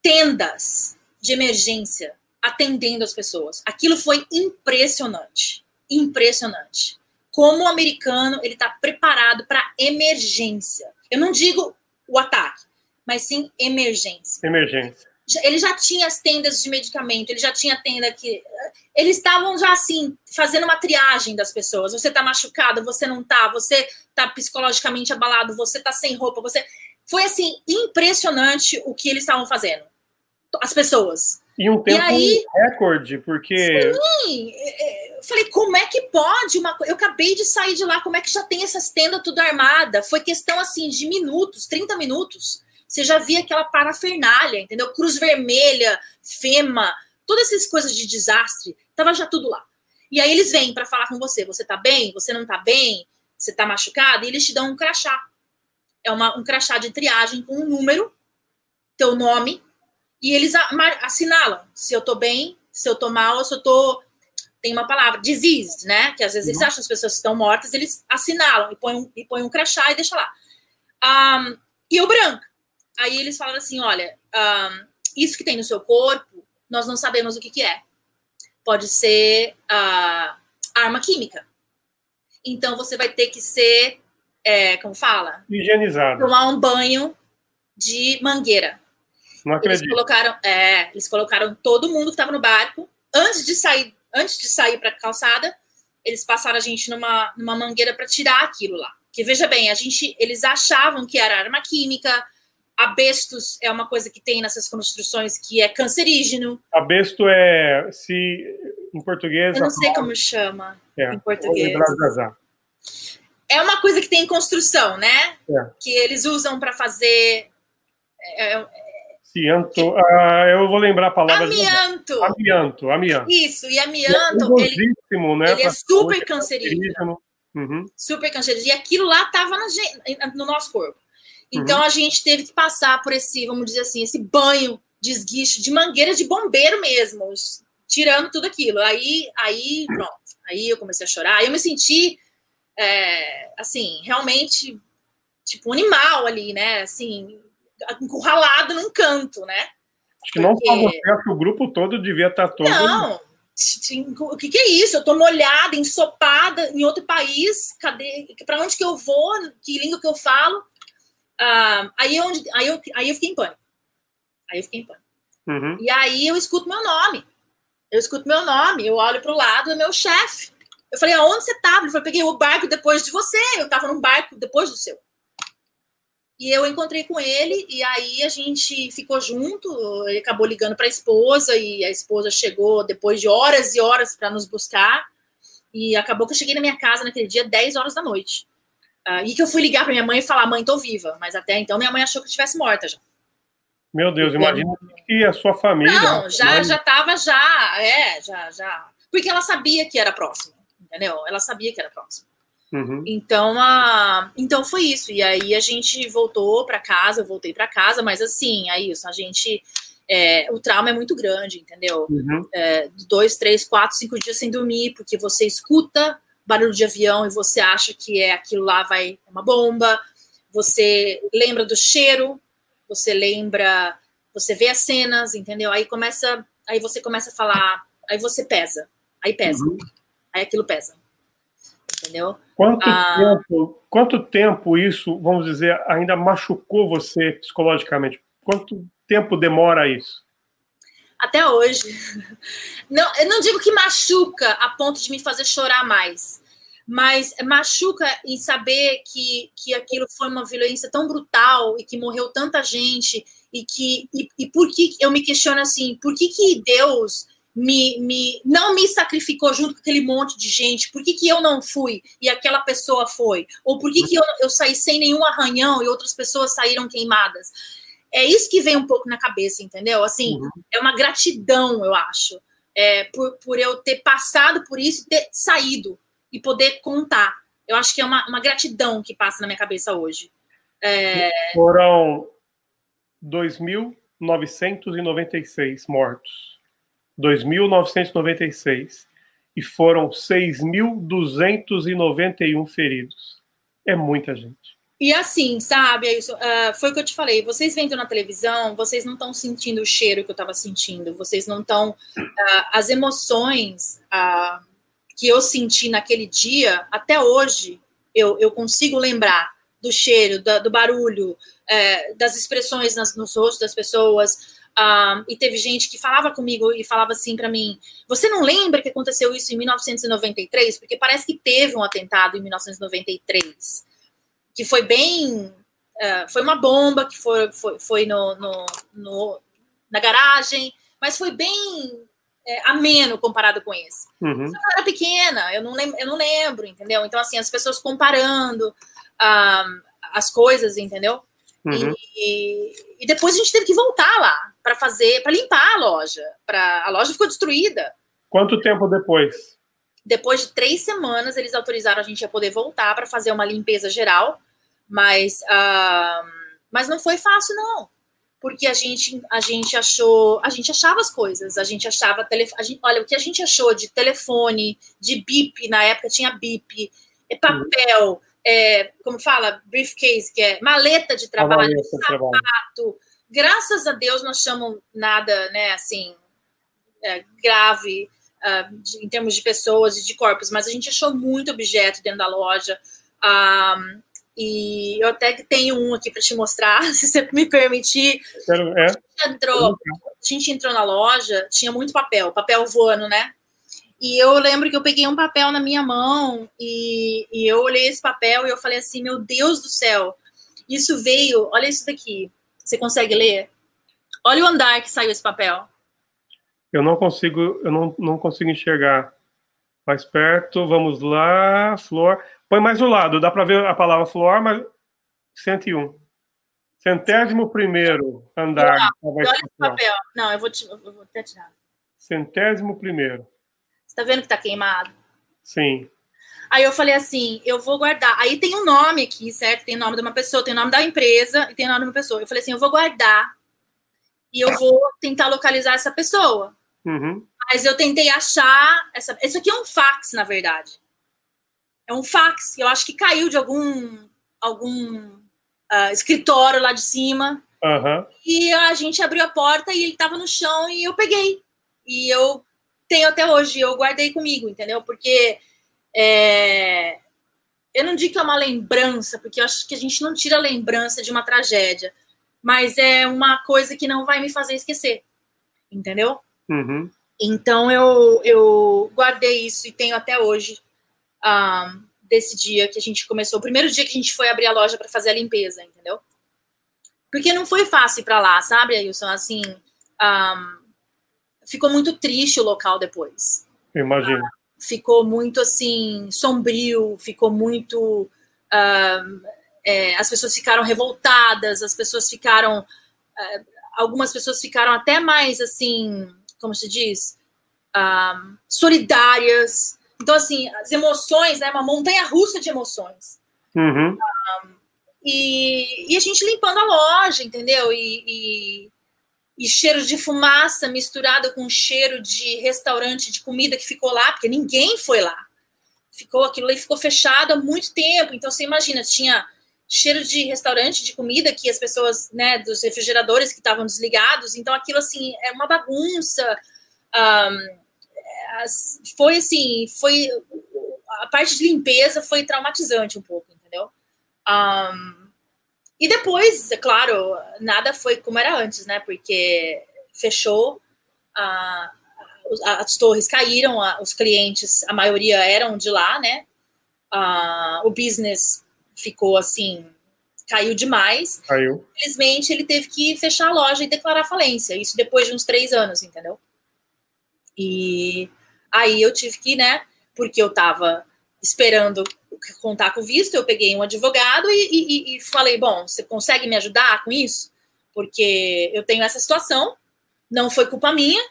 Speaker 3: tendas de emergência atendendo as pessoas. Aquilo foi impressionante, impressionante. Como o americano ele está preparado para emergência. Eu não digo o ataque, mas sim emergência.
Speaker 2: Emergência.
Speaker 3: Ele já tinha as tendas de medicamento, ele já tinha tenda que. Eles estavam já assim, fazendo uma triagem das pessoas. Você tá machucado, você não tá, você tá psicologicamente abalado, você tá sem roupa, você. Foi assim, impressionante o que eles estavam fazendo. As pessoas.
Speaker 2: E um tempo e aí, recorde, porque.
Speaker 3: Sim! É, é, eu falei, como é que pode uma Eu acabei de sair de lá, como é que já tem essas tendas tudo armada? Foi questão assim de minutos, 30 minutos você já via aquela parafernália, entendeu? Cruz Vermelha, FEMA, todas essas coisas de desastre, tava já tudo lá. E aí eles vêm para falar com você, você tá bem, você não tá bem, você tá machucado, e eles te dão um crachá. É uma, um crachá de triagem com um número, teu nome, e eles assinalam se eu tô bem, se eu tô mal, se eu tô tem uma palavra, disease, né? Que às vezes eles uhum. acham que as pessoas estão mortas, eles assinalam e põem um, e põem um crachá e deixa lá. Um, e o branco, Aí eles falaram assim: olha, um, isso que tem no seu corpo, nós não sabemos o que, que é. Pode ser uh, arma química. Então você vai ter que ser, é, como fala?
Speaker 2: Higienizado.
Speaker 3: Tomar um banho de mangueira.
Speaker 2: Não acredito.
Speaker 3: Eles colocaram, é, eles colocaram todo mundo que estava no barco antes de sair, antes de sair para a calçada, eles passaram a gente numa, numa mangueira para tirar aquilo lá. Que veja bem, a gente, eles achavam que era arma química, Abestos é uma coisa que tem nessas construções que é cancerígeno.
Speaker 2: Abesto é, se em português.
Speaker 3: Eu não sei como chama é, em português. É uma coisa que tem em construção, né? É. Que eles usam para fazer.
Speaker 2: É, é Cianto, ah, eu vou lembrar a palavra.
Speaker 3: Amianto.
Speaker 2: Amianto, amianto.
Speaker 3: Isso, e amianto,
Speaker 2: é ele,
Speaker 3: né, ele é super cancerígeno.
Speaker 2: Uhum.
Speaker 3: Super cancerígeno. E aquilo lá estava no nosso corpo. Então uhum. a gente teve que passar por esse, vamos dizer assim, esse banho de esguicho, de mangueira de bombeiro mesmo, tirando tudo aquilo. Aí, aí, pronto. Aí eu comecei a chorar. Aí eu me senti, é, assim, realmente, tipo, um animal ali, né? Assim, encurralado num canto, né?
Speaker 2: Acho que não só você, acho que o grupo todo devia estar todo.
Speaker 3: Não, o que, que, é isso? Eu tô molhada, ensopada em outro país. Cadê? Para onde que eu vou? Que língua que eu falo? Uh, aí, onde, aí, eu, aí eu fiquei em pânico. Aí eu fiquei em pânico.
Speaker 2: Uhum.
Speaker 3: E aí eu escuto meu nome. Eu escuto meu nome, eu olho para o lado, é meu chefe. Eu falei, aonde você estava? Ele falou, peguei o barco depois de você. Eu estava num barco depois do seu. E eu encontrei com ele, e aí a gente ficou junto. Ele acabou ligando para a esposa, e a esposa chegou depois de horas e horas para nos buscar. E acabou que eu cheguei na minha casa naquele dia, 10 horas da noite. Uh, e que eu fui ligar para minha mãe e falar, mãe, tô viva. Mas até então minha mãe achou que eu estivesse morta já.
Speaker 2: Meu Deus, imagina que a sua família.
Speaker 3: Não, já já tava já, é, já já. Porque ela sabia que era próximo, entendeu? Ela sabia que era próximo.
Speaker 2: Uhum.
Speaker 3: Então, a, então foi isso. E aí a gente voltou para casa, eu voltei para casa, mas assim, é isso. A gente, é, o trauma é muito grande, entendeu?
Speaker 2: Uhum.
Speaker 3: É, dois, três, quatro, cinco dias sem dormir, porque você escuta barulho de avião e você acha que é aquilo lá vai uma bomba, você lembra do cheiro, você lembra, você vê as cenas, entendeu? Aí começa, aí você começa a falar, aí você pesa, aí pesa, uhum. aí aquilo pesa, entendeu?
Speaker 2: Quanto ah, tempo, quanto tempo isso, vamos dizer, ainda machucou você psicologicamente? Quanto tempo demora isso?
Speaker 3: Até hoje. Não, eu não digo que machuca a ponto de me fazer chorar mais, mas machuca em saber que, que aquilo foi uma violência tão brutal e que morreu tanta gente e que e, e por que eu me questiono assim, por que que Deus me, me não me sacrificou junto com aquele monte de gente? Por que, que eu não fui e aquela pessoa foi? Ou por que, que eu, eu saí sem nenhum arranhão e outras pessoas saíram queimadas? É isso que vem um pouco na cabeça, entendeu? Assim, uhum. é uma gratidão, eu acho, é, por, por eu ter passado por isso ter saído e poder contar. Eu acho que é uma, uma gratidão que passa na minha cabeça hoje. É...
Speaker 2: Foram 2.996 mortos. 2.996. E foram 6.291 feridos. É muita gente.
Speaker 3: E assim, sabe, é isso, uh, foi o que eu te falei. Vocês vendo na televisão, vocês não estão sentindo o cheiro que eu estava sentindo. Vocês não estão. Uh, as emoções uh, que eu senti naquele dia, até hoje, eu, eu consigo lembrar do cheiro, do, do barulho, é, das expressões nas, nos rostos das pessoas. e teve gente que falava comigo e falava assim para mim: Você não lembra que aconteceu isso em 1993? Porque parece que teve um atentado em 1993 que foi bem. Uh, foi uma bomba que foi, foi, foi no, no, no, na garagem, mas foi bem é, ameno comparado com esse. Uhum. Eu era pequena, eu não, lembro, eu não lembro, entendeu? Então, assim, as pessoas comparando uh, as coisas, entendeu? Uhum. E, e, depois a gente teve que voltar lá para fazer, para limpar a loja. Pra, a loja ficou destruída.
Speaker 2: Quanto tempo depois?
Speaker 3: Depois de três semanas, eles autorizaram a gente a poder voltar para fazer uma limpeza geral. Mas, uh, mas não foi fácil, não. Porque a gente, a gente achou, a gente achava as coisas, a gente achava telefone. Olha, o que a gente achou de telefone, de bip, na época tinha bip, é papel, é, como fala, briefcase, que é maleta de trabalho, maleta sapato. Trabalho. Graças a Deus não chamamos nada, né, assim, é, grave uh, de, em termos de pessoas e de corpos, mas a gente achou muito objeto dentro da loja. Um, ah, e eu até tenho um aqui para te mostrar, se você me permitir.
Speaker 2: Quero, é. a,
Speaker 3: gente entrou, a gente entrou na loja, tinha muito papel, papel voando, né? E eu lembro que eu peguei um papel na minha mão e, e eu olhei esse papel e eu falei assim: Meu Deus do céu, isso veio. Olha isso daqui. Você consegue ler? Olha o andar que saiu esse papel.
Speaker 2: Eu não consigo, eu não, não consigo enxergar. Mais perto, vamos lá, flor. Põe mais do lado, dá para ver a palavra flor, mas 101. Centésimo primeiro andar.
Speaker 3: olha esse papel. Não, eu vou, te, eu vou até tirar.
Speaker 2: Centésimo primeiro.
Speaker 3: Você tá vendo que tá queimado?
Speaker 2: Sim.
Speaker 3: Aí eu falei assim, eu vou guardar. Aí tem um nome aqui, certo? Tem o nome de uma pessoa, tem o nome da empresa e tem o nome de uma pessoa. Eu falei assim, eu vou guardar e eu vou tentar localizar essa pessoa.
Speaker 2: Uhum.
Speaker 3: Mas eu tentei achar essa. Isso aqui é um fax, na verdade é um fax. Eu acho que caiu de algum, algum uh, escritório lá de cima.
Speaker 2: Uhum.
Speaker 3: E a gente abriu a porta e ele estava no chão e eu peguei. E eu tenho até hoje, eu guardei comigo, entendeu? Porque é, eu não digo que é uma lembrança, porque eu acho que a gente não tira a lembrança de uma tragédia, mas é uma coisa que não vai me fazer esquecer, entendeu?
Speaker 2: Uhum.
Speaker 3: Então eu, eu guardei isso e tenho até hoje um, desse dia que a gente começou, o primeiro dia que a gente foi abrir a loja para fazer a limpeza, entendeu? Porque não foi fácil para lá, sabe, Ailson? Assim, um, ficou muito triste o local depois.
Speaker 2: Imagino. Uh,
Speaker 3: ficou muito assim sombrio, ficou muito uh, é, as pessoas ficaram revoltadas, as pessoas ficaram uh, algumas pessoas ficaram até mais assim, como se diz, solidárias, então, assim, as emoções, né? Uma montanha russa de emoções.
Speaker 2: Uhum.
Speaker 3: Um, e, e, a gente limpando a loja, entendeu? E, e, e, cheiro de fumaça misturado com cheiro de restaurante de comida que ficou lá, porque ninguém foi lá. Ficou aquilo ali ficou fechado há muito tempo. Então você imagina, tinha cheiro de restaurante de comida que as pessoas, né, dos refrigeradores que estavam desligados. Então aquilo assim é uma bagunça. Um, foi assim, foi a parte de limpeza foi traumatizante um pouco, entendeu? Um, e depois, é claro, nada foi como era antes, né? Porque fechou, a, as torres caíram, a, os clientes, a maioria eram de lá, né? o business ficou assim, caiu demais.
Speaker 2: Caiu.
Speaker 3: Infelizmente, ele teve que fechar a loja e declarar falência. Isso depois de uns três anos, entendeu? E Aí eu tive que, né, porque eu estava esperando contar com o visto, eu peguei um advogado e, e, e, falei, bom, você consegue me ajudar com isso? Porque eu tenho essa situação, não foi culpa minha,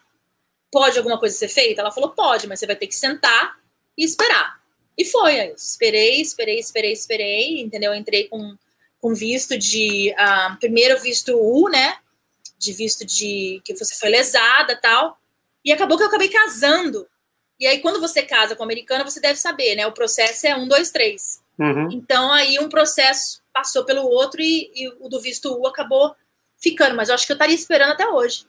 Speaker 3: pode alguma coisa ser feita? Ela falou, pode, mas você vai ter que sentar e esperar. E foi, aí esperei, esperei, esperei, esperei, entendeu? Eu entrei com, com visto de, uh, primeiro visto U, né, de visto de que você foi lesada tal. E acabou que eu acabei casando. E aí, quando você casa com americana, você deve saber, né? O processo é um, dois, três.
Speaker 2: Uhum.
Speaker 3: Então, aí um processo passou pelo outro e, e, o do visto U acabou ficando. Mas eu acho que eu estaria esperando até hoje.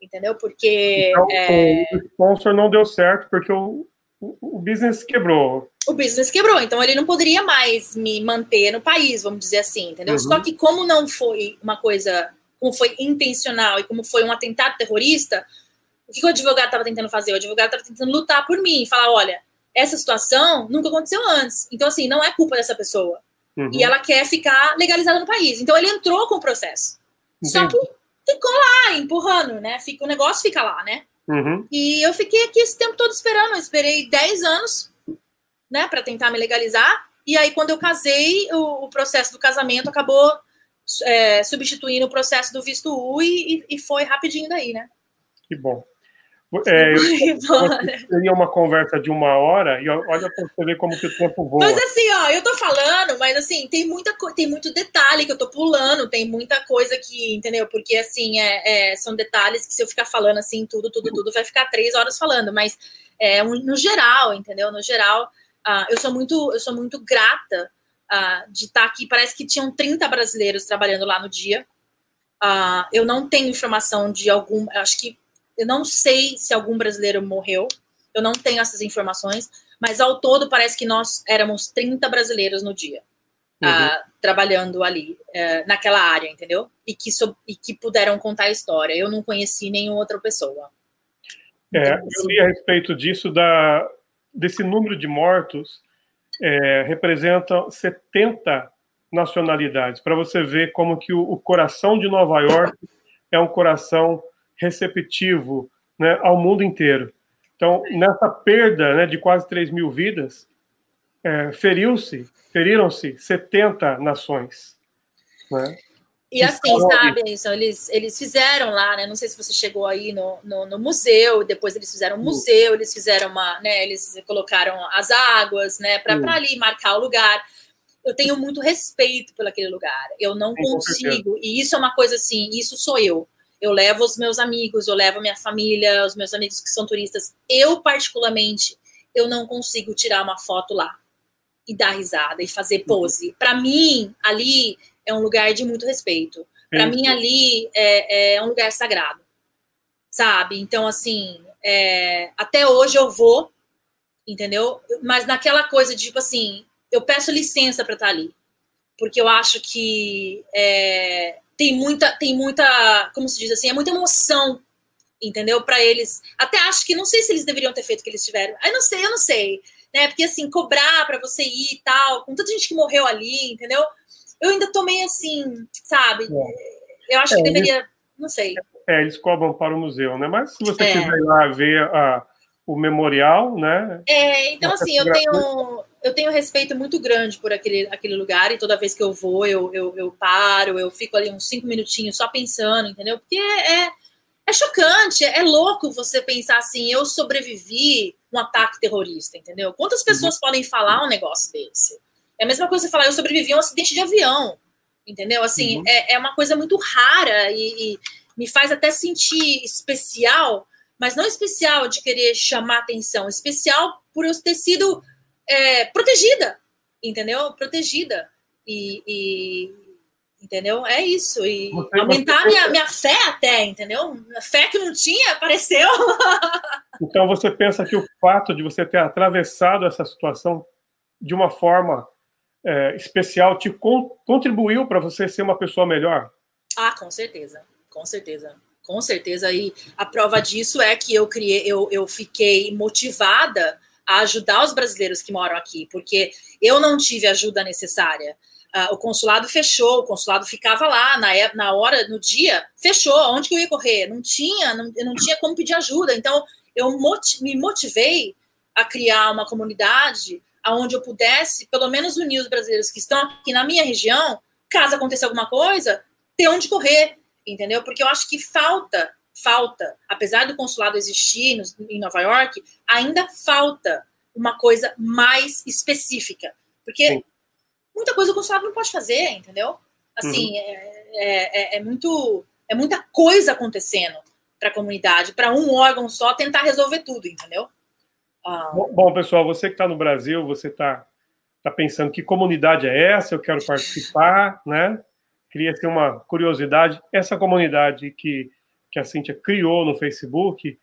Speaker 3: Entendeu? Porque.
Speaker 2: Então,
Speaker 3: é...
Speaker 2: o sponsor não deu certo porque o, o, o business quebrou.
Speaker 3: O business quebrou, então ele não poderia mais me manter no país, vamos dizer assim, entendeu?
Speaker 2: Uhum.
Speaker 3: Só que, como não foi uma coisa, como foi intencional e como foi um atentado terrorista, o que, o advogado estava tentando fazer? O advogado estava tentando lutar por mim, falar: olha, essa situação nunca aconteceu antes. Então, assim, não é culpa dessa pessoa.
Speaker 2: Uhum.
Speaker 3: E ela quer ficar legalizada no país. Então, ele entrou com o processo. Só
Speaker 2: Entendi.
Speaker 3: que ficou lá, empurrando, né? Fica, o negócio fica lá, né?
Speaker 2: Uhum.
Speaker 3: E eu fiquei aqui esse tempo todo esperando. Eu esperei 10 anos, né, para tentar me legalizar. E aí, quando eu casei, o, o processo do casamento acabou é, substituindo o processo do visto U e, e foi rapidinho daí, né?
Speaker 2: Que bom. É, eu
Speaker 3: Mas
Speaker 2: teria uma conversa de uma hora e olha para você ver como que o tempo voa.
Speaker 3: assim, ó, eu tô falando, mas assim, tem muita tem muito detalhe que eu tô pulando, tem muita coisa que, entendeu? Porque assim, é, é, são detalhes que se eu ficar falando assim, tudo, tudo, tudo, vai ficar três horas falando, mas é, no geral, entendeu? No geral, ah, eu sou muito, eu sou muito grata ah, de estar aqui. Parece que tinham 30 brasileiros trabalhando lá no dia. Ah, eu não tenho informação de algum. Acho que eu não sei se algum brasileiro morreu. Eu não tenho essas informações, mas ao todo parece que nós éramos 30 brasileiros no dia.
Speaker 2: Uhum.
Speaker 3: ah, trabalhando ali, eh, naquela área, entendeu? E que, so- e que puderam contar a história. Eu não conheci nenhuma outra pessoa.
Speaker 2: É,
Speaker 3: Então,
Speaker 2: eu
Speaker 3: assim,
Speaker 2: li a respeito disso, da, desse número de mortos, é, representa 70 nacionalidades, para você ver como que o, o coração de Nova York é um coração receptivo né, ao mundo inteiro. Então, nessa perda né, de quase 3 mil vidas, é, feriu-se, feriram-se 70 nações. Né?
Speaker 3: E assim,
Speaker 2: Então,
Speaker 3: sabe, eles, eles fizeram lá, né? Não sei se você chegou aí no, no, no museu, depois eles fizeram um museu, eles fizeram uma, né? Eles colocaram as águas, né? Para ali marcar o lugar. Eu tenho muito respeito por aquele lugar. Eu não
Speaker 2: Sim,
Speaker 3: consigo. E isso é uma coisa assim, isso sou eu. Eu levo os meus amigos, eu levo a minha família, os meus amigos que são turistas. Eu, particularmente, eu não consigo tirar uma foto lá e dar risada e fazer pose. Para mim, ali é um lugar de muito respeito. Para mim, ali é, é um lugar sagrado, sabe? Então, assim, é, até hoje eu vou, entendeu? Mas naquela coisa de, tipo assim, eu peço licença para estar ali, porque eu acho que é, tem muita, tem muita, como se diz assim, é muita emoção, entendeu? Para eles. Até acho que não sei se eles deveriam ter feito o que eles tiveram. Eu não sei, eu não sei, né? Porque assim, cobrar para você ir e tal, com tanta gente que morreu ali, entendeu? Eu ainda tô meio assim, sabe? Eu acho
Speaker 2: É,
Speaker 3: que deveria, não sei.
Speaker 2: É, eles cobram para o museu, né? Mas se você
Speaker 3: É.
Speaker 2: quiser ir lá ver a- o memorial, né?
Speaker 3: É, então assim, eu tenho, eu tenho respeito muito grande por aquele, aquele lugar e toda vez que eu vou, eu, eu, eu paro, eu fico ali uns cinco minutinhos só pensando, entendeu? Porque é, é chocante, é louco você pensar assim, eu sobrevivi um ataque terrorista, entendeu? Quantas pessoas podem falar um negócio desse? É a mesma coisa você falar, eu sobrevivi a um acidente de avião, entendeu? Assim,
Speaker 2: Uhum.
Speaker 3: é, é uma coisa muito rara e, e me faz até sentir especial, mas não especial de querer chamar atenção, especial por eu ter sido é, protegida, entendeu? Protegida. E, e- entendeu? É isso. E
Speaker 2: Você-
Speaker 3: aumentar
Speaker 2: você-
Speaker 3: minha, minha fé até, entendeu? A fé que não tinha, apareceu.
Speaker 2: Então você pensa que o fato de você ter atravessado essa situação de uma forma é, especial te con- contribuiu para você ser uma pessoa melhor?
Speaker 3: Ah, com certeza, com certeza, com certeza. E a prova disso é que eu criei, eu, eu fiquei motivada a ajudar os brasileiros que moram aqui, porque eu não tive a ajuda necessária. Ah, o consulado fechou, o consulado ficava lá na, ép- na hora, no dia, fechou. Onde que eu ia correr? Não tinha, não, eu não tinha como pedir ajuda. Então, eu me motivei a criar uma comunidade onde eu pudesse, pelo menos, unir os brasileiros que estão aqui na minha região, caso aconteça alguma coisa, ter onde correr, entendeu? Porque eu acho que falta, falta, apesar do consulado existir no- em Nova York, ainda falta uma coisa mais específica. Porque
Speaker 2: Sim.
Speaker 3: muita coisa o consulado não pode fazer, entendeu? Assim, é, é- é- é muito é muita coisa acontecendo para a comunidade, para um órgão só tentar resolver tudo, entendeu?
Speaker 2: Ah. Bom, bom, pessoal, você que está no Brasil, você está tá pensando que comunidade é essa? Eu quero participar, né? Queria ter uma curiosidade. Essa comunidade que, que a Cíntia criou no Facebook,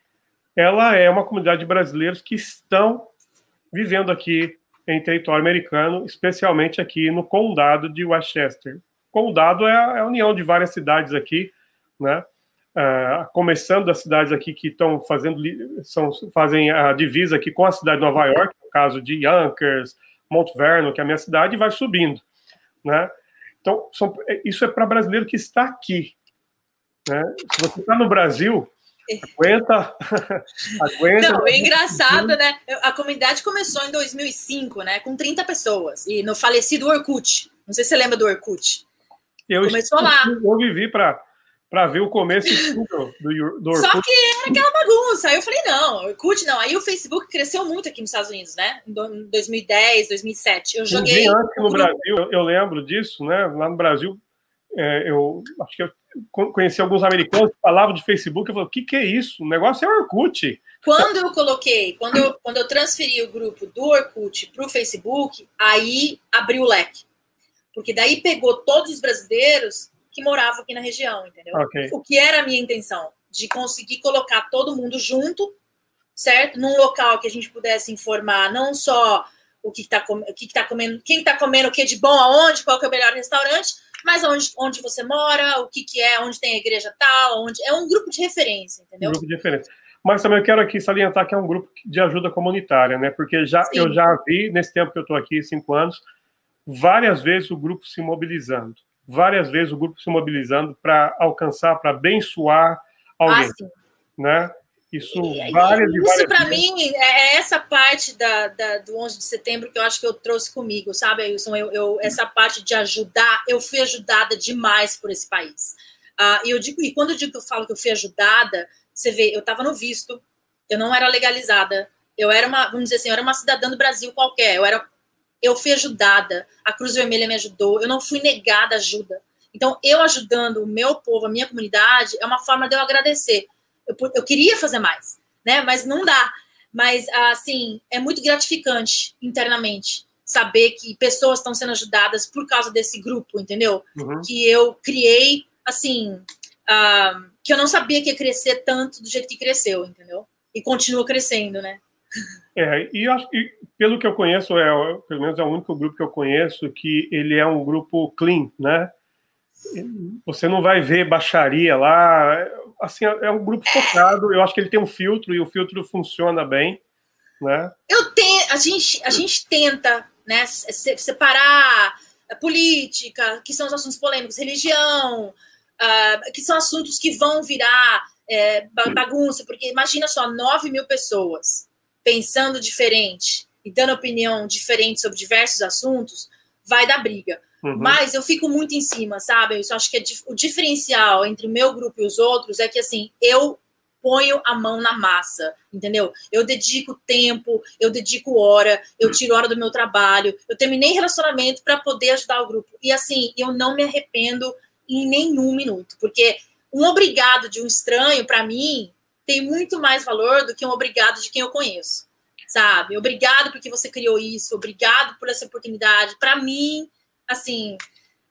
Speaker 2: ela é uma comunidade de brasileiros que estão vivendo aqui em território americano, especialmente aqui no condado de Westchester. Condado é a, é a união de várias cidades aqui, né? Uh, começando das cidades aqui que estão fazendo são, fazem a divisa aqui com a cidade de Nova York, no caso de Yonkers, Mount Vernon, que é a minha cidade, e vai subindo, né? Então, são, isso é para brasileiro que está aqui. Né? Se você está no Brasil, aguenta,
Speaker 3: aguenta. Não, é engraçado, né? A comunidade começou em 2005, né? Com 30 pessoas. E no falecido Orkut. Não sei se você lembra do Orkut.
Speaker 2: Eu, Começou lá. Eu vivi para para ver o começo do, do, do
Speaker 3: Orkut. Só que era aquela bagunça. Aí eu falei, não, Orkut não. Aí o Facebook cresceu muito aqui nos Estados Unidos, né? Em 2010, 2007. Eu joguei.
Speaker 2: Antes no Brasil, eu, eu, lembro disso, né? Lá no Brasil, é, eu acho que eu conheci alguns americanos que falavam de Facebook. Eu falei, o que, que é isso? O negócio é Orkut.
Speaker 3: Quando eu coloquei, quando eu, quando eu transferi o grupo do Orkut para o Facebook, aí abriu o leque. Porque daí pegou todos os brasileiros que moravam aqui na região, entendeu? Okay. O que era a minha intenção? De conseguir colocar todo mundo junto, certo? Num local que a gente pudesse informar não só o que está o que tá comendo, quem está comendo o que de bom aonde, qual que é o melhor restaurante, mas onde, onde você mora, o que, que é, onde tem a igreja tal, onde é um grupo de referência, entendeu? Um
Speaker 2: grupo de referência. Mas também eu quero aqui salientar que é um grupo de ajuda comunitária, né? Porque já, eu já vi, nesse tempo que eu estou aqui, cinco anos, várias vezes o grupo se mobilizando várias vezes o grupo se mobilizando para alcançar, para abençoar alguém, ah, né? Isso
Speaker 3: e, várias e Isso para mim é, é essa parte da, da, do 11 de setembro que eu acho que eu trouxe comigo, sabe, Wilson? Eu, eu, essa parte de ajudar, eu fui ajudada demais por esse país. Uh, e eu digo, e quando eu digo que eu falo que eu fui ajudada, você vê, eu estava no visto, eu não era legalizada, eu era uma, vamos dizer assim, eu era uma cidadã do Brasil qualquer, eu era eu fui ajudada, a Cruz Vermelha me ajudou, eu não fui negada ajuda. Então, eu ajudando o meu povo, a minha comunidade, é uma forma de eu agradecer. Eu, eu queria fazer mais, né? Mas não dá. Mas, assim, é muito gratificante internamente saber que pessoas estão sendo ajudadas por causa desse grupo, entendeu? Uhum. Que eu criei, assim, uh, que eu não sabia que ia crescer tanto do jeito que cresceu, entendeu? E continua crescendo, né?
Speaker 2: É, e, e, pelo que eu conheço, é, pelo menos é o único grupo que eu conheço que ele é um grupo clean, né? Você não vai ver baixaria lá, assim, é um grupo focado, eu acho que ele tem um filtro e o filtro funciona bem, né?
Speaker 3: Eu tenho, a gente, a gente tenta, né, separar política, que são os assuntos polêmicos, religião, uh, que são assuntos que vão virar é, bagunça, porque imagina só, 9 mil pessoas pensando diferente e dando opinião diferente sobre diversos assuntos, vai dar briga. Uhum. Mas eu fico muito em cima, sabe? Eu acho que é o diferencial entre o meu grupo e os outros é que, assim, eu ponho a mão na massa, entendeu? Eu dedico tempo, eu dedico hora, eu tiro hora do meu trabalho, eu terminei relacionamento para poder ajudar o grupo. E assim, eu não me arrependo em nenhum minuto, porque um obrigado de um estranho, para mim, tem muito mais valor do que um obrigado de quem eu conheço, sabe? Obrigado porque você criou isso, obrigado por essa oportunidade. Para mim, assim,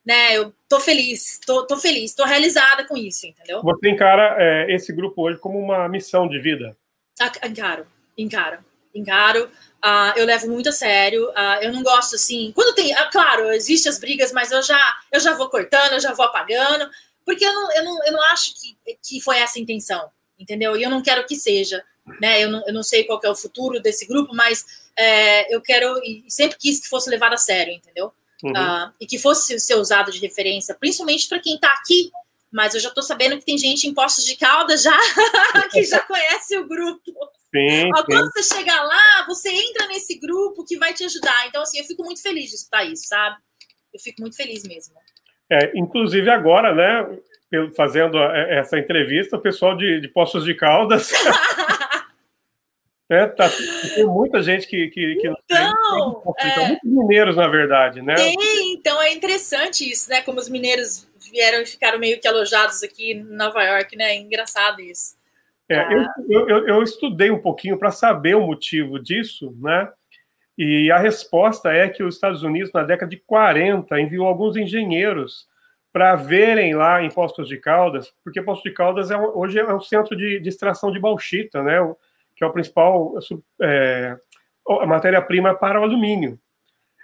Speaker 3: né, eu tô feliz, tô, tô feliz, tô realizada com isso, entendeu?
Speaker 2: Você encara é, esse grupo hoje como uma missão de vida?
Speaker 3: Ah, encaro, encaro, encaro. Uh, eu levo muito a sério. Uh, eu não gosto assim. Quando tem, uh, claro, existem as brigas, mas eu já, eu já vou cortando, eu já vou apagando, porque eu não, eu não, eu não acho que, que foi essa a intenção entendeu? E eu não quero que seja, né? Eu não, eu não sei qual é o futuro desse grupo, mas é, eu quero e sempre quis que fosse levado a sério, entendeu? Uhum. Uh, e que fosse ser usado de referência, principalmente para quem está aqui. Mas eu já estou sabendo que tem gente em Postos de Caldas já que já conhece o grupo. Sim, Quando você chegar lá, você entra nesse grupo que vai te ajudar. Então, assim, eu fico muito feliz de escutar isso, sabe? Eu fico muito feliz mesmo.
Speaker 2: É, inclusive agora, né? Fazendo essa entrevista, o pessoal de, de Poços de Caldas. é, tá, tem muita gente que, que, que
Speaker 3: então,
Speaker 2: tem, tem, é... muitos mineiros, na verdade, né?
Speaker 3: Tem, então é interessante isso, né? Como os mineiros vieram e ficaram meio que alojados aqui em Nova York, né? É engraçado isso.
Speaker 2: É, ah. eu, eu, eu, estudei um pouquinho para saber o motivo disso, né? E a resposta é que os Estados Unidos, na década de 40, enviou alguns engenheiros para verem lá em Poços de Caldas, porque Poços de Caldas é, hoje é um centro de, de extração de bauxita, né? Que é o principal é, matéria-prima para o alumínio.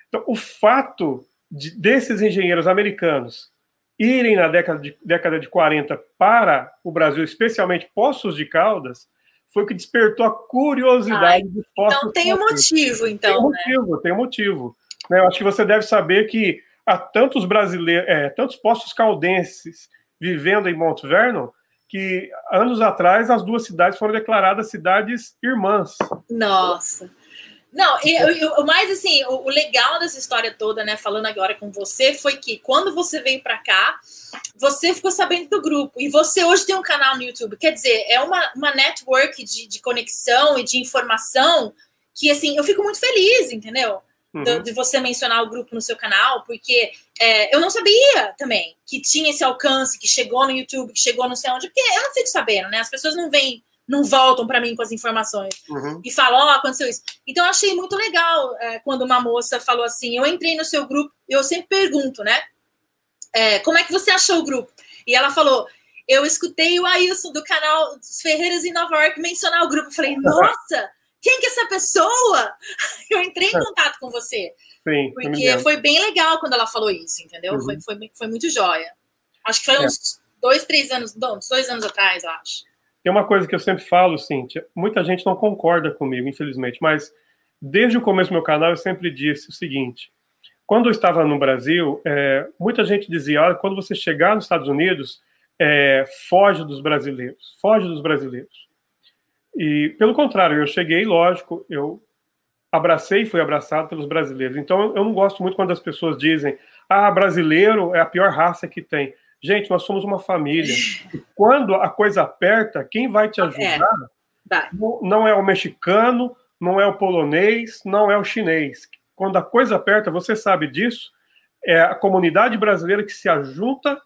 Speaker 2: Então, o fato de, desses engenheiros americanos irem na década de, década de 40 para o Brasil, especialmente Poços de Caldas, foi o que despertou a curiosidade
Speaker 3: Ai, de Poços Então tem um motivo, então. Tem um
Speaker 2: né? motivo, tem um motivo. Né? Eu acho que você deve saber que há tantos brasileiros, é, tantos postos caldenses vivendo em Monte Vernon, que anos atrás as duas cidades foram declaradas cidades irmãs.
Speaker 3: Nossa. Não, e, o mais assim, o, o, legal dessa história toda, né, falando agora com você, foi que quando você veio para cá, você ficou sabendo do grupo e você hoje tem um canal no YouTube. Quer dizer, é uma, uma network de, de conexão e de informação que, assim, eu fico muito feliz, entendeu? Uhum. De, de, você mencionar o grupo no seu canal, porque é, eu não sabia também que tinha esse alcance, que chegou no YouTube, que chegou não sei onde, porque eu não fico sabendo, né? As pessoas não vêm não voltam para mim com as informações uhum. e falam, ó, oh, aconteceu isso. Então eu achei muito legal é, quando uma moça falou assim, eu entrei no seu grupo, eu sempre pergunto, né? É, como é que você achou o grupo? E ela falou, eu escutei o Ailson do canal Ferreiras em Nova York mencionar o grupo. Eu falei, nossa, quem que é essa pessoa? Eu entrei em é. contato com você. Sim, porque foi bem legal quando ela falou isso, entendeu? Uhum. Foi, foi, foi muito jóia. Acho que foi é. uns dois, três anos, não, uns dois anos atrás, eu acho.
Speaker 2: Tem uma coisa que eu sempre falo, Cíntia, muita gente não concorda comigo, infelizmente, mas desde o começo do meu canal eu sempre disse o seguinte: quando eu estava no Brasil, é, muita gente dizia, olha, quando você chegar nos Estados Unidos, é, foge dos brasileiros, foge dos brasileiros. E pelo contrário, eu cheguei, lógico, eu abracei e fui abraçado pelos brasileiros. Então eu não gosto muito quando as pessoas dizem, ah, brasileiro é a pior raça que tem. Gente, nós somos uma família. E quando a coisa aperta, quem vai te ajudar é, não é o mexicano, não é o polonês, não é o chinês. Quando a coisa aperta, você sabe disso, é a comunidade brasileira que se ajunta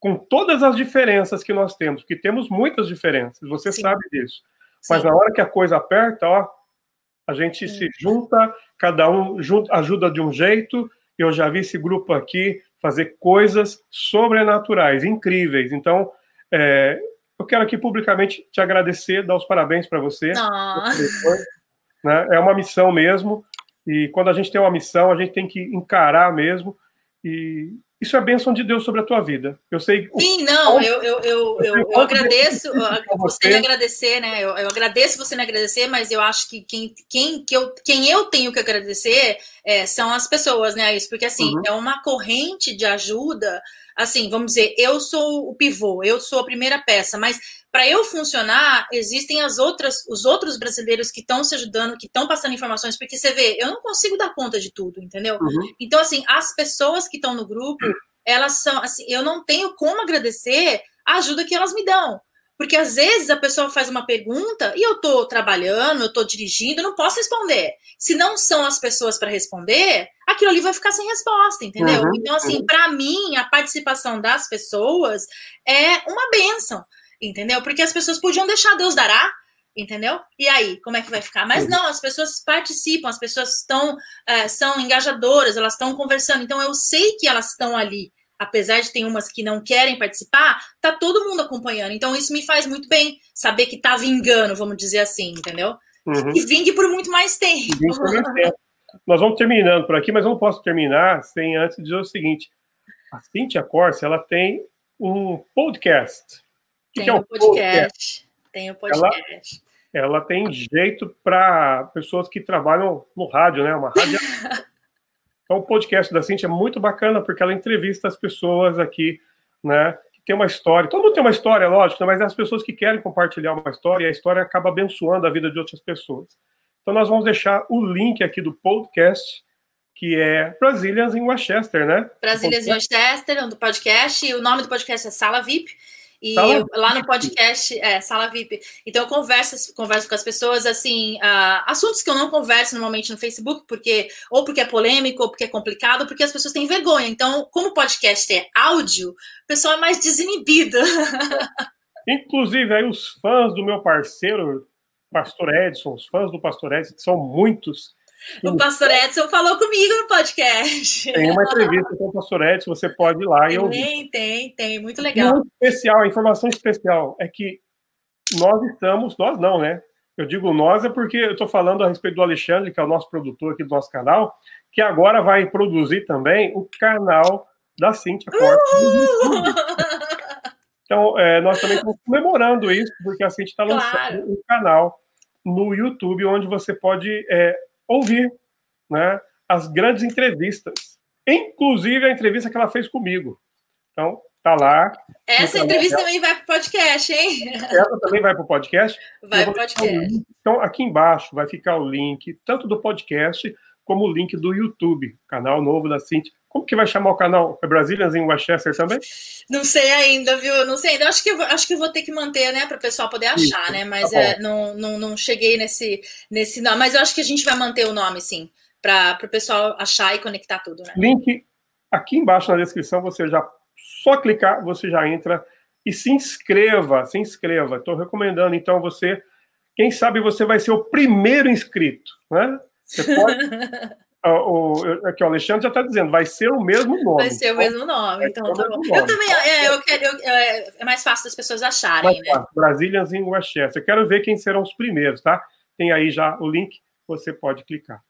Speaker 2: com todas as diferenças que nós temos, porque temos muitas diferenças, você Sim. sabe disso. Mas Sim. na hora que a coisa aperta, ó, a gente Sim. se junta, cada um ajuda de um jeito. Eu já vi esse grupo aqui fazer coisas sobrenaturais, incríveis. Então, é, eu quero aqui publicamente te agradecer, dar os parabéns para você. Né? É uma missão mesmo, e quando a gente tem uma missão, a gente tem que encarar mesmo. E isso é bênção de Deus sobre a tua vida. Eu sei.
Speaker 3: Sim, não, eu, eu, eu, eu, agradeço você me agradecer, né? Eu, eu, agradeço você me agradecer, mas eu acho que quem, quem, que eu, quem eu tenho que agradecer é, são as pessoas, né? Isso, porque assim, uhum. é uma corrente de ajuda. Assim, vamos dizer, eu sou o pivô, eu sou a primeira peça, mas para eu funcionar, existem as outras, os outros brasileiros que estão se ajudando, que estão passando informações, porque você vê, eu não consigo dar conta de tudo, entendeu? Uhum. Então, assim, as pessoas que estão no grupo, elas são, assim, eu não tenho como agradecer a ajuda que elas me dão. Porque às vezes a pessoa faz uma pergunta e eu estou trabalhando, eu estou dirigindo, eu não posso responder. Se não são as pessoas para responder, aquilo ali vai ficar sem resposta, entendeu? Uhum, então, assim, uhum. para mim, a participação das pessoas é uma benção entendeu? Porque as pessoas podiam deixar Deus dará, entendeu? E aí, como é que vai ficar? Mas não, as pessoas participam, as pessoas estão, é, são engajadoras, elas estão conversando, então eu sei que elas estão ali, apesar de ter umas que não querem participar, tá todo mundo acompanhando, então isso me faz muito bem, saber que tá vingando, vamos dizer assim, entendeu? Uhum. E vingue por muito mais tempo.
Speaker 2: Nós vamos terminando por aqui, mas eu não posso terminar sem antes dizer o seguinte, a Cintia Corse, ela tem um podcast,
Speaker 3: tem o um podcast. Tem o podcast.
Speaker 2: Ela, ela tem jeito para pessoas que trabalham no rádio, né? Uma rádio. então, o podcast da Cintia é muito bacana porque ela entrevista as pessoas aqui, né? Que tem uma história. Todo mundo tem uma história, lógico, né? mas é as pessoas que querem compartilhar uma história e a história acaba abençoando a vida de outras pessoas. Então, nós vamos deixar o link aqui do podcast que é Brasilians em Westchester, né?
Speaker 3: Brasilians em Westchester, do podcast. E o nome do podcast é Sala VIP. E eu, lá no podcast, é, Sala VIP. Então eu converso, converso com as pessoas, assim, uh, assuntos que eu não converso normalmente no Facebook, porque ou porque é polêmico, ou porque é complicado, ou porque as pessoas têm vergonha. Então, como o podcast é áudio, o pessoal é mais desinibido.
Speaker 2: Inclusive, aí os fãs do meu parceiro, Pastor Edson, os fãs do Pastor Edson, que são muitos,
Speaker 3: o pastor Edson falou comigo no podcast.
Speaker 2: Tem uma entrevista com o pastor Edson, você pode ir lá e ouvir.
Speaker 3: Tem, tem, tem, muito legal. Muito
Speaker 2: especial, a informação especial é que nós estamos, nós não, né? Eu digo nós é porque eu estou falando a respeito do Alexandre, que é o nosso produtor aqui do nosso canal, que agora vai produzir também o canal da Cintia Corte. Então, é, nós também estamos comemorando isso, porque a Cintia está lançando claro. um canal no YouTube onde você pode é, ouvir né, as grandes entrevistas, inclusive a entrevista que ela fez comigo. Então, tá lá.
Speaker 3: Essa entrevista também vai para o podcast, hein?
Speaker 2: Ela também vai para o podcast.
Speaker 3: Vai para o podcast.
Speaker 2: Então, aqui embaixo vai ficar o link, tanto do podcast como o link do YouTube, canal novo da Cintia. Como que vai chamar o canal? É Brasilians em Westchester também?
Speaker 3: Não sei ainda, viu? Não sei ainda. Acho que eu, acho que eu vou ter que manter, né, para o pessoal poder achar, Isso, né? Mas tá é, não, não, não cheguei nesse, nesse nome. Mas eu acho que a gente vai manter o nome, sim, para o pessoal achar e conectar tudo, né?
Speaker 2: Link aqui embaixo na descrição, você já só clicar, você já entra e se inscreva, se inscreva. Estou recomendando, então, você. Quem sabe você vai ser o primeiro inscrito, né? Você pode. o, aqui, o Alexandre já está dizendo, vai ser o mesmo nome.
Speaker 3: Vai ser o mesmo nome, então tá bom. Eu também, é, eu quero, eu, é, é mais fácil das pessoas acharem, mais né?
Speaker 2: Brasílias em Westchester. Eu quero ver quem serão os primeiros, tá? Tem aí já o link, você pode clicar.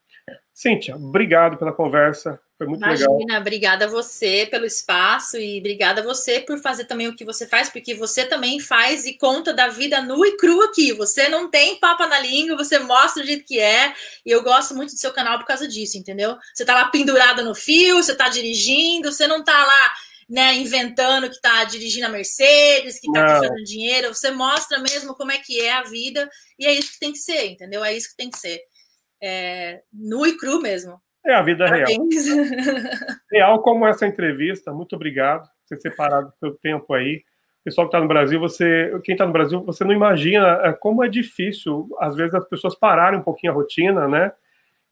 Speaker 2: Cíntia, obrigado pela conversa. Foi muito
Speaker 3: Imagina,
Speaker 2: legal.
Speaker 3: Imagina, obrigada a você pelo espaço e obrigada a você por fazer também o que você faz, porque você também faz e conta da vida nua e crua aqui. Você não tem papa na língua, você mostra o jeito que é. E eu gosto muito do seu canal por causa disso, entendeu? Você tá lá pendurada no fio, você tá dirigindo, você não tá lá né, inventando que tá dirigindo a Mercedes, que tá fazendo dinheiro, você mostra mesmo como é que é a vida, e é isso que tem que ser, entendeu? É isso que tem que ser. É, nu e cru mesmo.
Speaker 2: É a vida Parabéns. real. Real como essa entrevista. Muito obrigado por ter separado o seu tempo aí. Pessoal que está no Brasil, você, quem está no Brasil, você não imagina é, como é difícil, às vezes, as pessoas pararem um pouquinho a rotina, né?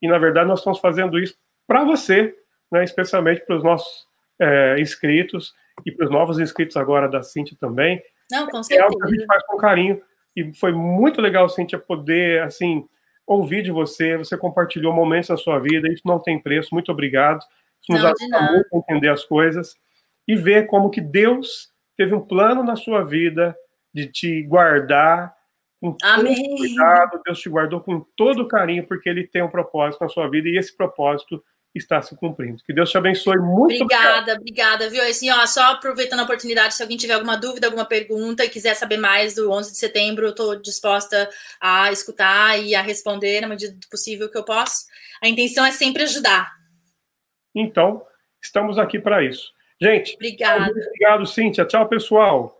Speaker 2: E, na verdade, nós estamos fazendo isso para você, né? especialmente para os nossos é, inscritos e para os novos inscritos agora da Cintia também.
Speaker 3: Não, com certeza. É
Speaker 2: algo que a gente faz com carinho. E foi muito legal, Cintia, poder, assim, ouvir de você, você compartilhou momentos da sua vida, isso não tem preço, muito obrigado. Isso nos ajuda muito a entender as coisas e ver como que Deus teve um plano na sua vida de te guardar com
Speaker 3: Amém.
Speaker 2: todo cuidado, Deus te guardou com todo carinho, porque Ele tem um propósito na sua vida e esse propósito está se cumprindo. Que Deus te abençoe muito.
Speaker 3: Obrigada, obrigada, viu? Assim, ó, só aproveitando a oportunidade, se alguém tiver alguma dúvida, alguma pergunta e quiser saber mais do 11 de setembro, eu estou disposta a escutar e a responder na medida do possível que eu posso. A intenção é sempre ajudar.
Speaker 2: Então, estamos aqui para isso. Gente,
Speaker 3: obrigada.
Speaker 2: Obrigado, Cíntia. Tchau, pessoal.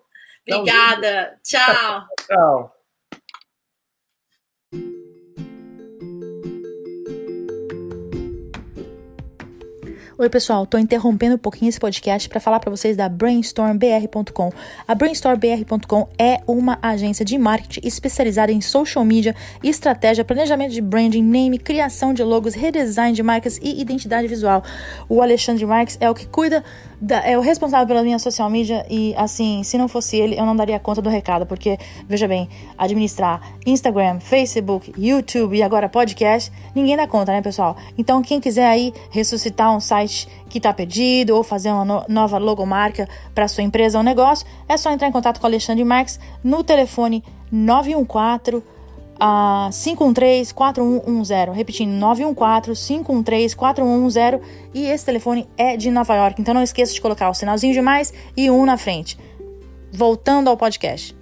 Speaker 3: Obrigada. Tchau.
Speaker 2: Tchau.
Speaker 1: Oi, pessoal, estou interrompendo um pouquinho esse podcast para falar para vocês da brainstormbr.com. A brainstormbr.com é uma agência de marketing especializada em social media, estratégia, planejamento de branding, name, criação de logos, redesign de marcas e identidade visual. O Alexandre Marques é o que cuida da, é o responsável pela minha social media e assim, se não fosse ele, eu não daria conta do recado, porque veja bem, administrar Instagram, Facebook, YouTube e agora podcast, ninguém dá conta, né, pessoal? Então, quem quiser aí ressuscitar um site que está perdido ou fazer uma no nova logomarca para sua empresa ou negócio, é só entrar em contato com o Alexandre Marques no telefone 914 a 513-4110. Repetindo, 914-513-4110. E esse telefone é de Nova York. Então não esqueça de colocar o sinalzinho de mais e um na frente. Voltando ao podcast.